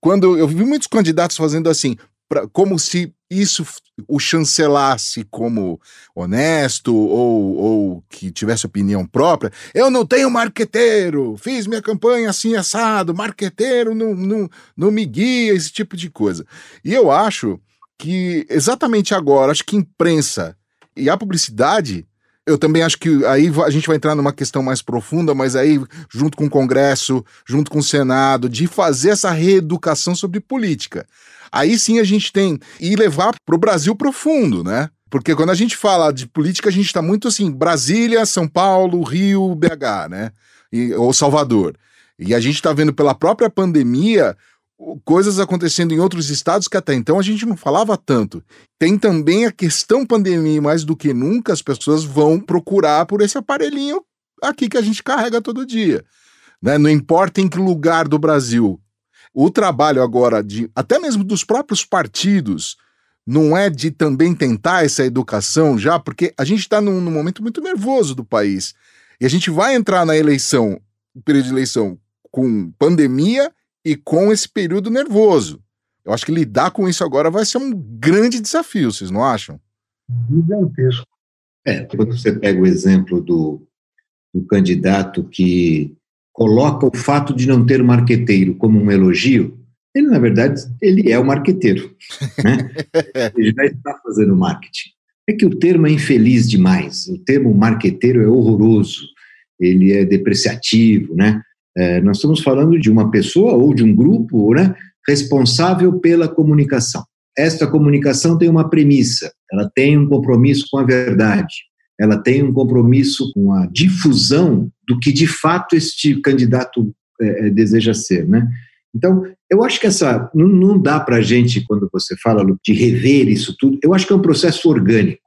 Quando eu vi muitos candidatos fazendo assim, pra, como se isso o chancelasse como honesto ou, ou que tivesse opinião própria. Eu não tenho marqueteiro, fiz minha campanha assim assado, marqueteiro não, não, não me guia, esse tipo de coisa. E eu acho que exatamente agora, acho que imprensa e a publicidade eu também acho que aí a gente vai entrar numa questão mais profunda, mas aí, junto com o Congresso, junto com o Senado, de fazer essa reeducação sobre política. Aí sim a gente tem. E levar para o Brasil profundo, né? Porque quando a gente fala de política, a gente está muito assim, Brasília, São Paulo, Rio, BH, né? E, ou Salvador. E a gente está vendo pela própria pandemia coisas acontecendo em outros estados que até então a gente não falava tanto. Tem também a questão pandemia, mais do que nunca as pessoas vão procurar por esse aparelhinho aqui que a gente carrega todo dia. Né? Não importa em que lugar do Brasil. O trabalho agora de até mesmo dos próprios partidos não é de também tentar essa educação já, porque a gente está num, num momento muito nervoso do país. E a gente vai entrar na eleição, período de eleição, com pandemia e com esse período nervoso. Eu acho que lidar com isso agora vai ser um grande desafio, vocês não acham? Gigantesco. É, quando você pega o exemplo do, do candidato que coloca o fato de não ter um marqueteiro como um elogio, ele, na verdade, ele é o marqueteiro. Né? ele já está fazendo marketing. É que o termo é infeliz demais. O termo marqueteiro é horroroso. Ele é depreciativo, né? É, nós estamos falando de uma pessoa ou de um grupo né, responsável pela comunicação. Esta comunicação tem uma premissa, ela tem um compromisso com a verdade, ela tem um compromisso com a difusão do que de fato este candidato é, é deseja ser, né? Então, eu acho que essa não, não dá para a gente, quando você fala de rever isso tudo, eu acho que é um processo orgânico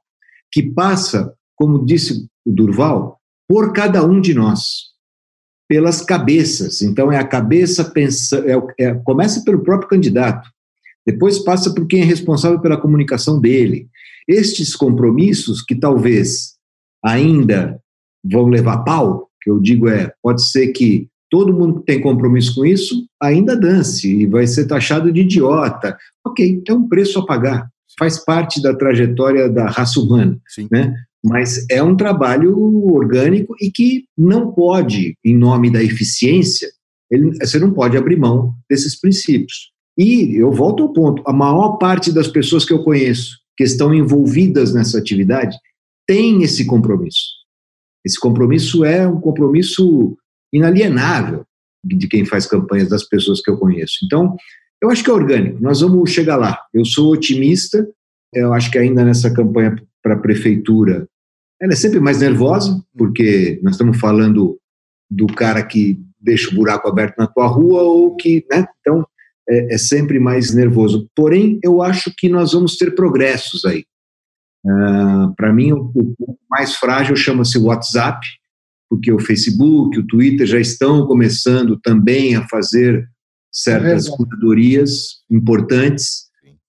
que passa, como disse o Durval, por cada um de nós pelas cabeças. Então, é a cabeça pensa, é, é, começa pelo próprio candidato, depois passa por quem é responsável pela comunicação dele. Estes compromissos, que talvez ainda vão levar pau, que eu digo é, pode ser que todo mundo que tem compromisso com isso ainda dance e vai ser taxado de idiota. Ok, é um preço a pagar, faz parte da trajetória da raça humana. Sim. Né? Mas é um trabalho orgânico e que não pode, em nome da eficiência, ele, você não pode abrir mão desses princípios. E eu volto ao ponto: a maior parte das pessoas que eu conheço que estão envolvidas nessa atividade tem esse compromisso. Esse compromisso é um compromisso inalienável de quem faz campanhas das pessoas que eu conheço. Então, eu acho que é orgânico, nós vamos chegar lá. Eu sou otimista, eu acho que ainda nessa campanha para a prefeitura ela é sempre mais nervosa, porque nós estamos falando do cara que deixa o buraco aberto na tua rua ou que, né? Então, é, é sempre mais nervoso. Porém, eu acho que nós vamos ter progressos aí. Uh, Para mim, o, o, mais frágil chama-se WhatsApp, porque o Facebook, o Twitter já estão começando também a fazer certas é curadorias importantes,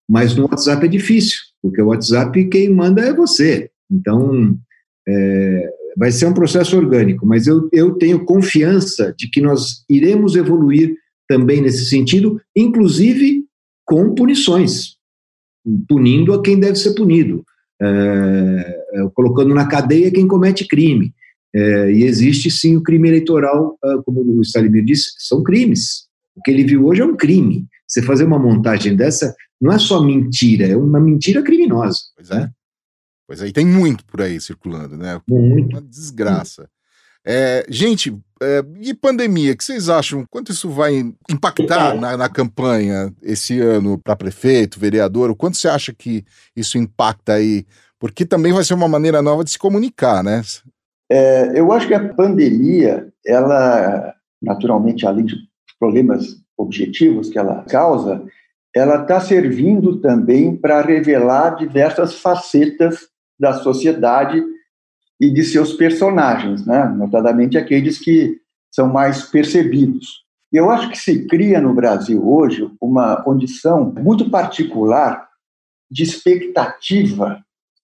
mas no WhatsApp é difícil, porque o WhatsApp quem manda é você. Então, é, vai ser um processo orgânico, mas eu, eu tenho confiança de que nós iremos evoluir também nesse sentido, inclusive com punições, punindo a quem deve ser punido, é, colocando na cadeia quem comete crime. É, e existe sim o crime eleitoral, ah, como o Salimir disse, são crimes. O que ele viu hoje é um crime. Você fazer uma montagem dessa não é só mentira, é uma mentira criminosa. Pois é. Pois aí é, tem muito por aí circulando, né? Muito. Uma desgraça. É, gente, é, e pandemia, o que vocês acham? Quanto isso vai impactar na, na campanha esse ano para prefeito, vereador? O quanto você acha que isso impacta aí? Porque também vai ser uma maneira nova de se comunicar, né? É, eu acho que a pandemia, ela, naturalmente, além de problemas objetivos que ela causa, ela está servindo também para revelar diversas facetas da sociedade e de seus personagens, né? notadamente aqueles que são mais percebidos. Eu acho que se cria no Brasil hoje uma condição muito particular de expectativa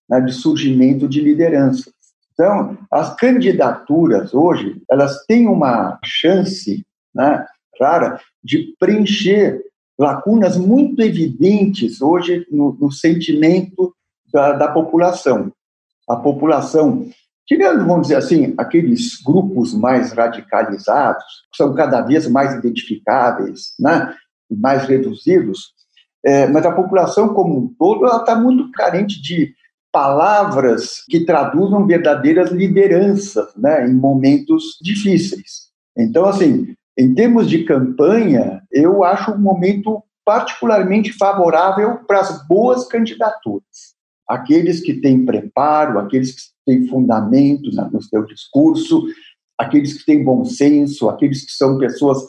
né, de surgimento de lideranças. Então, as candidaturas hoje, elas têm uma chance né, rara de preencher lacunas muito evidentes hoje no, no sentimento da, da população. A população Tirando, vamos dizer assim, aqueles grupos mais radicalizados, que são cada vez mais identificáveis, né, mais reduzidos, é, mas a população como um todo está muito carente de palavras que traduzam verdadeiras lideranças né, em momentos difíceis. Então, assim, em termos de campanha, eu acho um momento particularmente favorável para as boas candidaturas aqueles que têm preparo, aqueles que têm fundamento no seu discurso, aqueles que têm bom senso, aqueles que são pessoas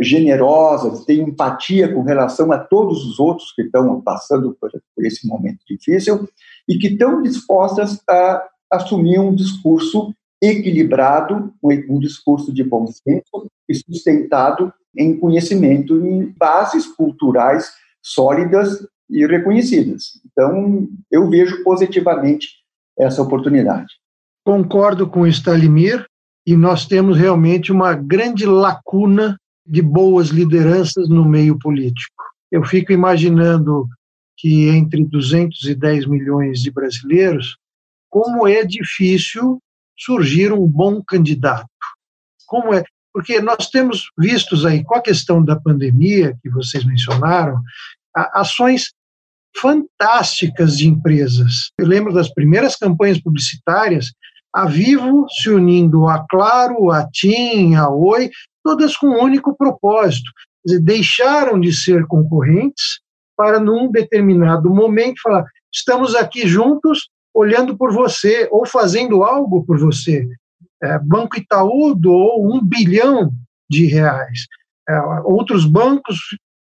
generosas, têm empatia com relação a todos os outros que estão passando por, esse momento difícil e que estão dispostas a assumir um discurso equilibrado, um, discurso de bom senso e sustentado em conhecimento e bases culturais sólidas e reconhecidas. Então, eu vejo positivamente essa oportunidade. Concordo com o Stalimir, e nós temos realmente uma grande lacuna de boas lideranças no meio político. Eu fico imaginando que entre 210 milhões de brasileiros, como é difícil surgir um bom candidato. Como é? Porque nós temos vistos aí, com a questão da pandemia que vocês mencionaram, ações fantásticas de empresas. Eu lembro das primeiras campanhas publicitárias, a Vivo se unindo a Claro, a TIM, a Oi, todas com um único propósito. Dizer, deixaram de ser concorrentes para, num determinado momento, falar: estamos aqui juntos, olhando por você, ou fazendo algo por você. É, Banco Itaú doou um bilhão de reais. É, outros bancos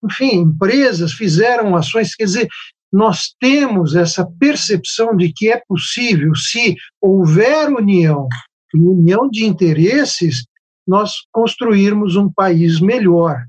enfim, empresas fizeram ações, quer dizer, nós temos essa percepção de que é possível, se houver união, união de interesses, nós construirmos um país melhor.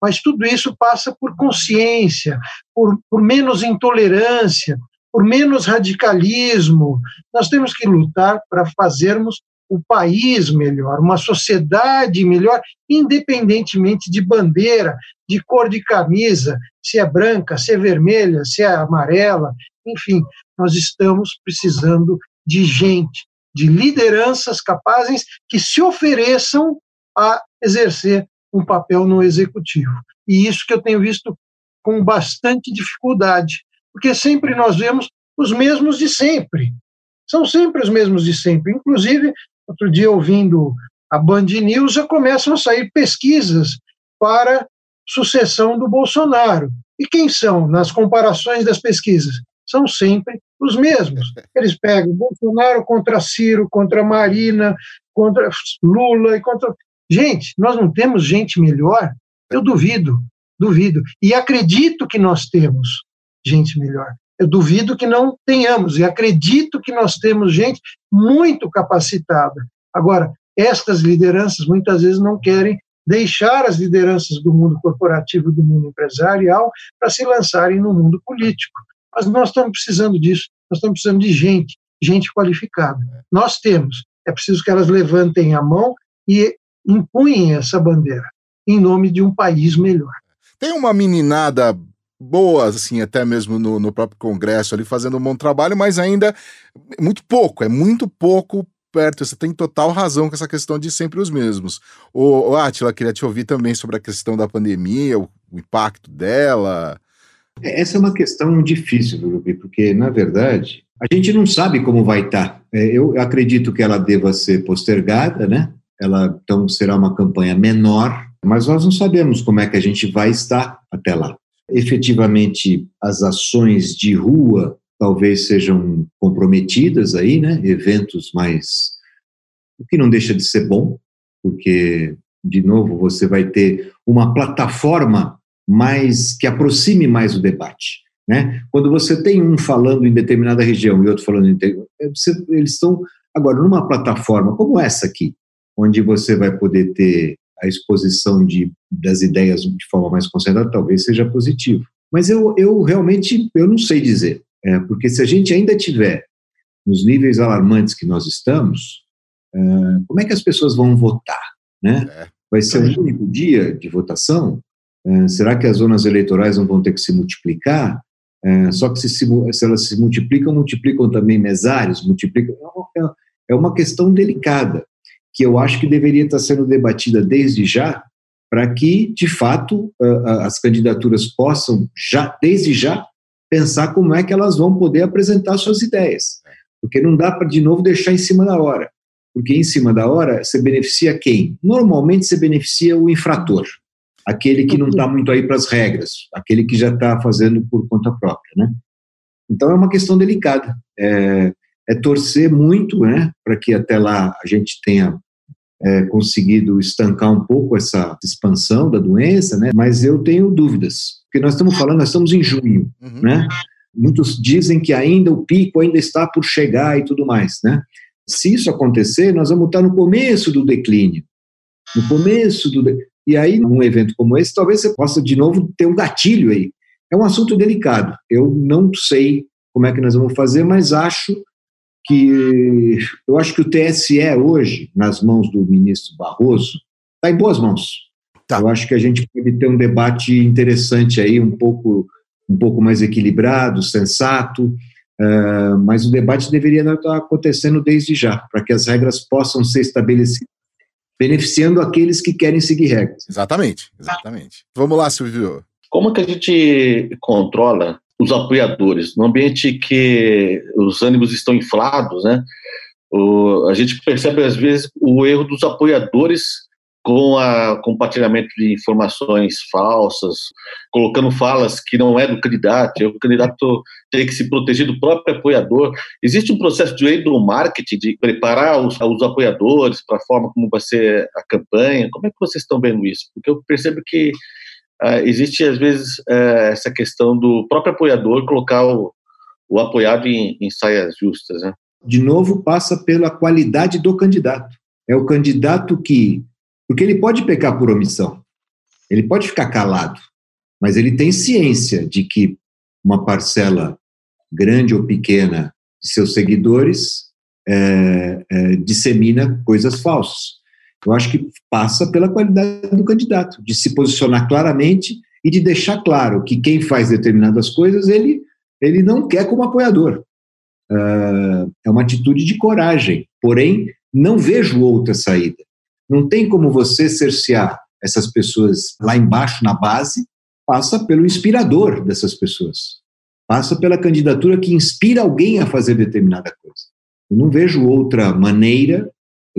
Mas tudo isso passa por consciência, por, por menos intolerância, por menos radicalismo. Nós temos que lutar para fazermos o país melhor, uma sociedade melhor, independentemente de bandeira, de cor de camisa, se é branca, se é vermelha, se é amarela, enfim, nós estamos precisando de gente, de lideranças capazes que se ofereçam a exercer um papel no executivo. E isso que eu tenho visto com bastante dificuldade, porque sempre nós vemos os mesmos de sempre. São sempre os mesmos de sempre. Inclusive, Outro dia, ouvindo a Band News, já começam a sair pesquisas para sucessão do Bolsonaro. E quem são nas comparações das pesquisas? São sempre os mesmos. Eles pegam Bolsonaro contra Ciro, contra Marina, contra Lula e contra. Gente, nós não temos gente melhor? Eu duvido, duvido. E acredito que nós temos gente melhor. Eu duvido que não tenhamos, e acredito que nós temos gente muito capacitada. Agora, estas lideranças muitas vezes não querem deixar as lideranças do mundo corporativo, do mundo empresarial, para se lançarem no mundo político. Mas nós estamos precisando disso, nós estamos precisando de gente, gente qualificada. Nós temos, é preciso que elas levantem a mão e impunhem essa bandeira em nome de um país melhor. Tem uma meninada boas, assim, até mesmo no, no próprio Congresso ali, fazendo um bom trabalho, mas ainda muito pouco, é muito pouco perto. Você tem total razão com essa questão de sempre os mesmos. O, o Atila, queria te ouvir também sobre a questão da pandemia, o, o impacto dela. É, essa é uma questão difícil, Lupe, porque, na verdade, a gente não sabe como vai estar. Tá. É, eu acredito que ela deva ser postergada, né? Ela, então, será uma campanha menor, mas nós não sabemos como é que a gente vai estar até lá. Efetivamente, as ações de rua talvez sejam comprometidas aí, né? Eventos mais. O que não deixa de ser bom, porque, de novo, você vai ter uma plataforma mais que aproxime mais o debate. Né? Quando você tem um falando em determinada região e outro falando em. Você, eles estão. Agora, numa plataforma como essa aqui, onde você vai poder ter a exposição de, das ideias de forma mais concentrada, talvez seja positivo. Mas eu, eu realmente eu não sei dizer. É, porque se a gente ainda tiver nos níveis alarmantes que nós estamos, é, como é que as pessoas vão votar? Né? É. Vai ser um único dia de votação? É, será que as zonas eleitorais não vão ter que se multiplicar? É, só que se, se, se, elas se multiplicam, multiplicam também mesários, multiplicam. É, é uma questão delicada, que eu acho que deveria estar sendo debatida desde já, para que, de fato, as candidaturas possam, já, desde já, pensar como é que elas vão poder apresentar suas ideias. Porque não dá para, de novo, deixar em cima da hora. Porque em cima da hora, você beneficia quem? Normalmente, você beneficia o infrator, aquele que não está muito aí para as regras, aquele que já está fazendo por conta própria, né? Então, é uma questão delicada. É, é torcer muito, né, para que até lá a gente tenha é, conseguido estancar um pouco essa expansão da doença, né? Mas eu tenho dúvidas, porque nós estamos falando, nós estamos em junho, uhum. né? Muitos dizem que ainda o pico ainda está por chegar e tudo mais, né? Se isso acontecer, nós vamos estar no começo do declínio, no começo do de... e aí num evento como esse, talvez você possa de novo ter um gatilho aí. É um assunto delicado. Eu não sei como é que nós vamos fazer, mas acho que eu acho que o TSE hoje, nas mãos do ministro Barroso, está em boas mãos. Tá. Eu acho que a gente pode ter um debate interessante aí, um pouco, um pouco mais equilibrado, sensato, uh, mas o debate deveria estar acontecendo desde já, para que as regras possam ser estabelecidas, beneficiando aqueles que querem seguir regras. Exatamente, exatamente. Vamos lá, Silvio. Como que a gente controla os apoiadores. No ambiente que os ânimos estão inflados, né, o, a gente percebe às vezes o erro dos apoiadores com o compartilhamento de informações falsas, colocando falas que não é do candidato, o candidato tem que se proteger do próprio apoiador. Existe um processo de marketing, de preparar os, os apoiadores para a forma como vai ser a campanha. Como é que vocês estão vendo isso? Porque eu percebo que uh, existe às vezes uh, essa questão do próprio apoiador colocar o, o apoiado em, em saias justas, né? De novo, passa pela qualidade do candidato. É o candidato que. Porque ele pode pecar por omissão, ele pode ficar calado, mas ele tem ciência de que uma parcela grande ou pequena de seus seguidores é, é, dissemina coisas falsas. Eu acho que passa pela qualidade do candidato, de se posicionar claramente e de deixar claro que quem faz determinadas coisas ele, ele não quer como apoiador. Uh, é uma atitude de coragem, porém, não vejo outra saída. Não tem como você cercear essas pessoas lá embaixo na base, passa pelo inspirador dessas pessoas. Passa pela candidatura que inspira alguém a fazer determinada coisa. Eu não vejo outra maneira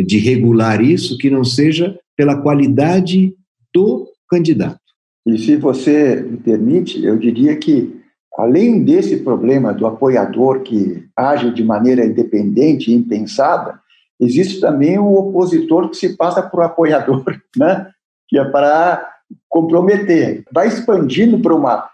de regular isso que não seja pela qualidade do candidato. E se você me permite, eu diria que, além desse problema do apoiador que age de maneira independente e impensada, existe também o opositor que se passa por apoiador, né? que é para comprometer. Vai expandindo para uma,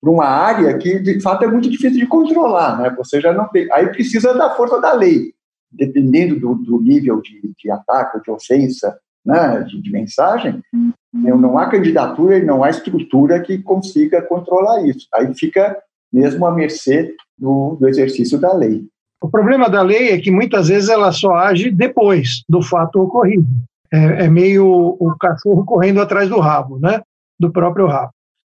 para uma área que, de fato, é muito difícil de controlar. Né? Você já não tem. Aí precisa da força da lei dependendo do, do nível de, de, ataque, de ofensa, né, de, de mensagem, uhum. não há candidatura e não há estrutura que consiga controlar isso. Aí fica mesmo à mercê do, do exercício da lei. O problema da lei é que muitas vezes ela só age depois do fato ocorrido. É, é meio o cachorro correndo atrás do rabo, né? Do próprio rabo.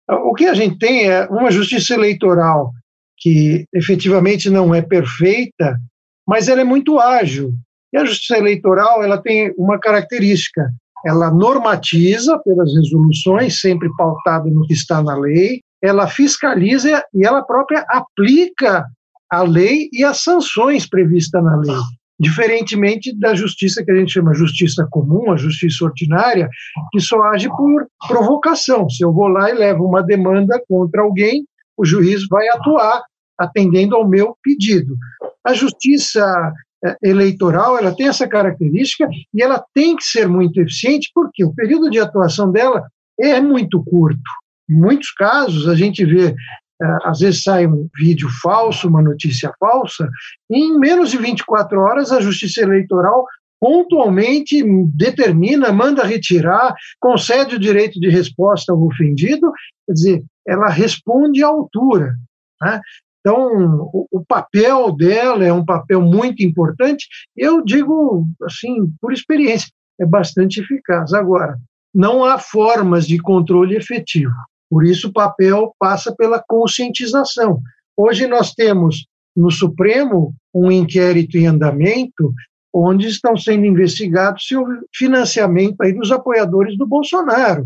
O que a gente tem é uma justiça eleitoral que efetivamente não é perfeita, mas ela é muito ágil. E a justiça eleitoral ela tem uma característica: ela normatiza pelas resoluções, sempre pautada no que está na lei, ela fiscaliza e ela própria aplica a lei e as sanções previstas na lei. Diferentemente da justiça que a gente chama justiça comum, a justiça ordinária, que só age por provocação. Se eu vou lá e levo uma demanda contra alguém, o juiz vai atuar atendendo ao meu pedido. A justiça é, eleitoral ela tem essa característica e ela tem que ser muito eficiente porque o período de atuação dela é muito curto. Em muitos casos, a gente vê, é, às vezes sai um vídeo falso, uma notícia falsa, e em menos de 24 horas a Justiça Eleitoral pontualmente determina, manda retirar, concede o direito de resposta ao ofendido, quer dizer, ela responde à altura. Né? Então, o, papel dela é um papel muito importante. Eu digo, assim, por experiência, é bastante eficaz. Agora, não há formas de controle efetivo. Por isso, o papel passa pela conscientização. Hoje nós temos no Supremo um inquérito em andamento onde estão sendo investigados o financiamento aí dos apoiadores do Bolsonaro,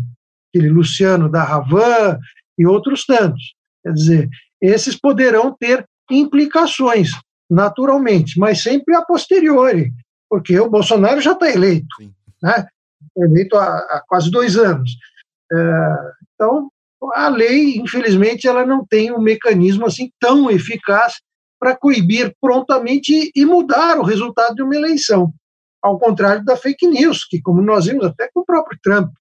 aquele Luciano da Ravan e outros tantos. Quer dizer, esses poderão ter implicações, naturalmente, mas sempre a posteriori, porque o Bolsonaro já está eleito, né? eleito há, há, quase dois anos. É, então, a lei, infelizmente, ela não tem um mecanismo assim tão eficaz para coibir prontamente e mudar o resultado de uma eleição. Ao contrário da fake news, que, como nós vimos até com o próprio Trump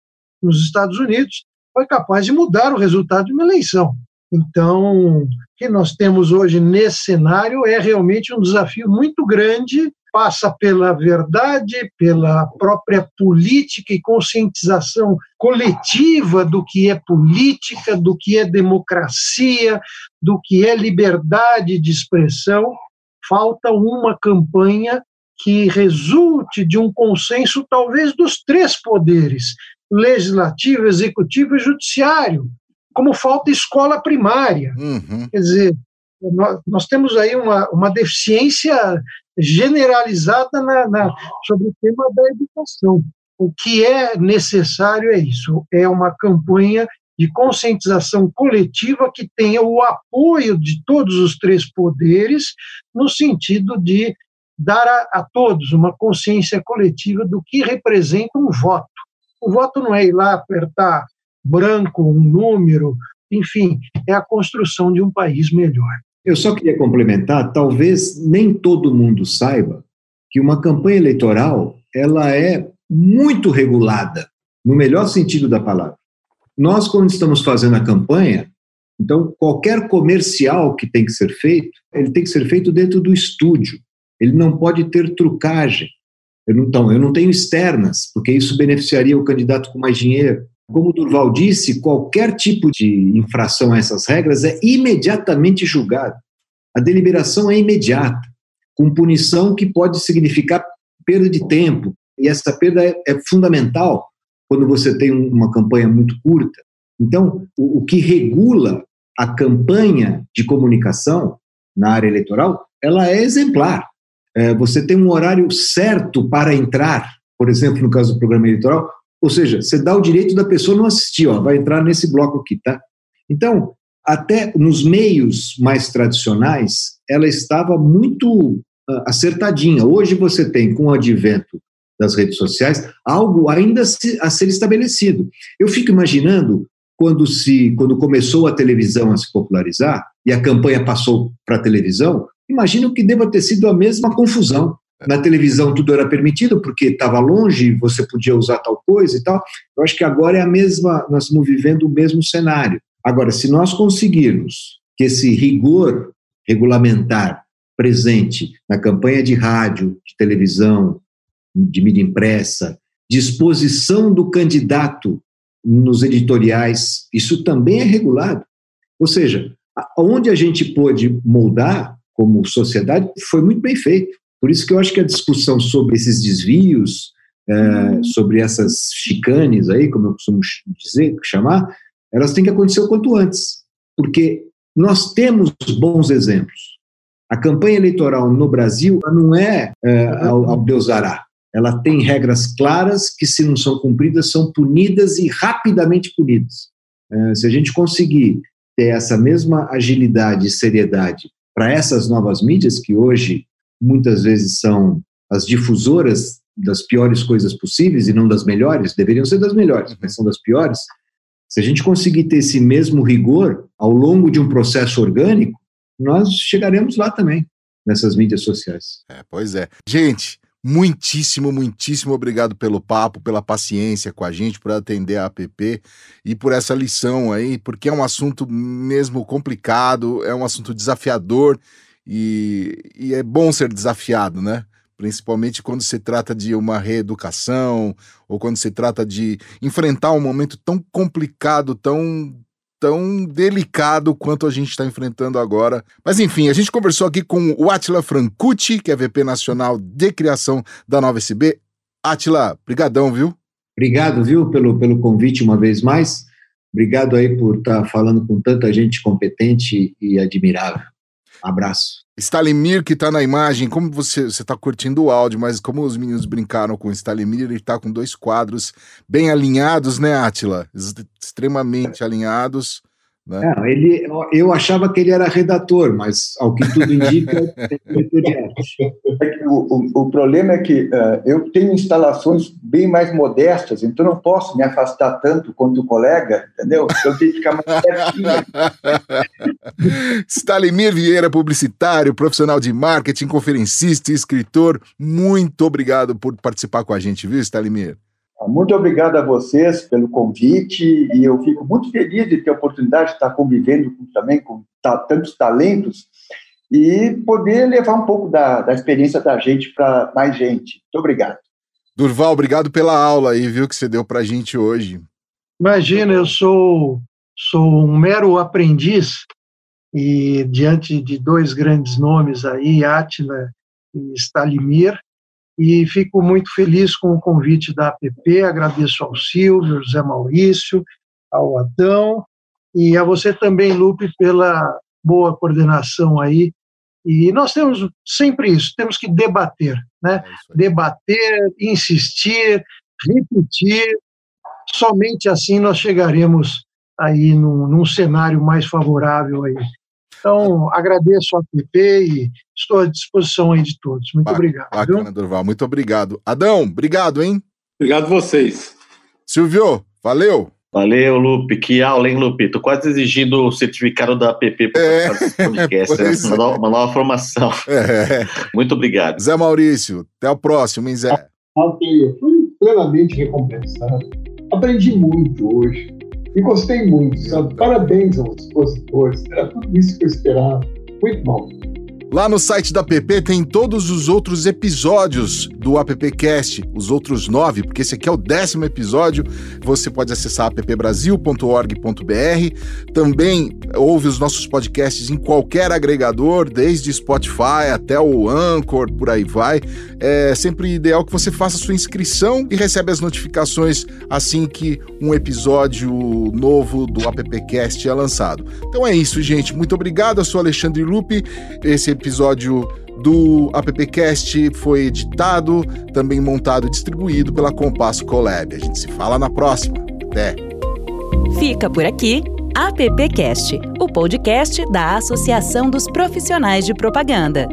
nos Estados Unidos, foi capaz de mudar o resultado de uma eleição. Então, o que nós temos hoje nesse cenário é realmente um desafio muito grande passa pela verdade, pela própria política e conscientização coletiva do que é política, do que é democracia, do que é liberdade de expressão. Falta uma campanha que resulte de um consenso, talvez, dos três poderes legislativo, executivo e judiciário, como falta escola primária. Uhum. Quer dizer, nós, nós, temos aí uma, uma deficiência generalizada na, na, sobre o tema da educação. O que é necessário é isso: é uma campanha de conscientização coletiva que tenha o apoio de todos os três poderes, no sentido de dar a, a todos uma consciência coletiva do que representa um voto. O voto não é ir lá apertar branco, um número, enfim, é a construção de um país melhor. Eu só queria complementar, talvez nem todo mundo saiba que uma campanha eleitoral ela é muito regulada, no melhor sentido da palavra. Nós, quando estamos fazendo a campanha, então qualquer comercial que tem que ser feito, ele tem que ser feito dentro do estúdio. Ele não pode ter trucagem. Eu não, então, eu não tenho externas, porque isso beneficiaria o candidato com mais dinheiro. Como o Durval disse, qualquer tipo de infração a essas regras é imediatamente julgado. A deliberação é imediata, com punição que pode significar perda de tempo. E essa perda é, é fundamental quando você tem uma campanha muito curta. Então, o, o que regula a campanha de comunicação na área eleitoral, ela é exemplar. É, você tem um horário certo para entrar, por exemplo, no caso do programa eleitoral, ou seja, você dá o direito da pessoa não assistir, ó, vai entrar nesse bloco aqui, tá? Então, até nos meios mais tradicionais, ela estava muito uh, acertadinha. Hoje você tem, com o advento das redes sociais, algo ainda a ser estabelecido. Eu fico imaginando quando se quando começou a televisão a se popularizar e a campanha passou para a televisão, imagino que deva ter sido a mesma confusão. Na televisão tudo era permitido porque estava longe, você podia usar tal coisa e tal. Eu acho que agora é a mesma, nós estamos vivendo o mesmo cenário. Agora, se nós conseguirmos que esse rigor regulamentar presente na campanha de rádio, de televisão, de mídia impressa, disposição do candidato nos editoriais, isso também é regulado. Ou seja, onde a gente pôde moldar como sociedade foi muito bem feito. Por isso que eu acho que a discussão sobre esses desvios, é, sobre essas chicanes aí, como eu costumo dizer, chamar, elas têm que acontecer o quanto antes, porque nós temos bons exemplos. A campanha eleitoral no Brasil não é, é ao, ao Deus dará. Ela tem regras claras que, se não são cumpridas, são punidas e rapidamente punidas. É, se a gente conseguir ter essa mesma agilidade e seriedade para essas novas mídias, que hoje muitas vezes são as difusoras das piores coisas possíveis e não das melhores, deveriam ser das melhores, mas são das piores. Se a gente conseguir ter esse mesmo rigor ao longo de um processo orgânico, nós chegaremos lá também, nessas mídias sociais. É, pois é. Gente, muitíssimo, muitíssimo obrigado pelo papo, pela paciência com a gente, por atender a app e por essa lição aí, porque é um assunto mesmo complicado, é um assunto desafiador e, e é bom ser desafiado, né? principalmente quando se trata de uma reeducação ou quando se trata de enfrentar um momento tão complicado, tão tão delicado quanto a gente está enfrentando agora. Mas enfim, a gente conversou aqui com o Atila Francucci, que é VP Nacional de Criação da Nova SB. Atila, brigadão, viu? Obrigado, viu, pelo, pelo convite uma vez mais. Obrigado aí por estar tá falando com tanta gente competente e admirável. Abraço. Stalimir que está na imagem, como você está curtindo o áudio, mas como os meninos brincaram com o Stalimir, ele está com dois quadros bem alinhados, né, Atila? Extremamente alinhados. Né? Não, ele, eu achava que ele era redator, mas ao que tudo indica, é o, o, o problema é que uh, eu tenho instalações bem mais modestas, então não posso me afastar tanto quanto o colega, entendeu? Então eu tenho que ficar mais pertinho. Stalimir Vieira, publicitário, profissional de marketing, conferencista e escritor, muito obrigado por participar com a gente, viu, Stalimir? Muito obrigado a vocês pelo convite e eu fico muito feliz de ter a oportunidade de estar convivendo com, também com tantos talentos e poder levar um pouco da, da experiência da gente para mais gente. Muito obrigado. Durval, obrigado pela aula aí, viu, que você deu para a gente hoje. Imagina, eu sou, sou um mero aprendiz e diante de dois grandes nomes aí, Átila e Stalimir, e fico muito feliz com o convite da APP, agradeço ao Silvio, José Maurício, ao Adão e a você também, Lupe, pela boa coordenação aí. E nós temos sempre isso, temos que debater, né? É debater, insistir, repetir, somente assim nós chegaremos aí num, num cenário mais favorável aí então, agradeço a PP e estou à disposição aí de todos. Muito obrigado. Bacana, viu? Durval. Muito obrigado. Adão, obrigado, hein? Obrigado vocês. Silvio, valeu. Valeu, Lupe. Que aula, hein, Lupe? Tô quase exigindo o certificado da APP para é, esse podcast. né? uma, nova, uma, nova, formação. É. Muito obrigado. Zé Maurício, até o próximo, hein, Zé? Ok, fui plenamente recompensado. Aprendi muito hoje. E gostei muito, sabe? Parabéns aos expositores, era tudo isso que eu esperava. Muito bom. Lá no site da PP tem todos os outros episódios do AppCast, os outros nove, porque esse aqui é o décimo episódio. Você pode acessar appbrasil.org.br. Também ouve os nossos podcasts em qualquer agregador, desde Spotify até o Anchor, por aí vai. É sempre ideal que você faça sua inscrição e recebe as notificações assim que um episódio novo do AppCast é lançado. Então é isso, gente. Muito obrigado. Eu sou Alexandre Lupe. Esse episódio do AppCast foi editado, também montado e distribuído pela Compasso Collab. A gente se fala na próxima. Até! Fica por aqui AppCast, o podcast da Associação dos Profissionais de Propaganda.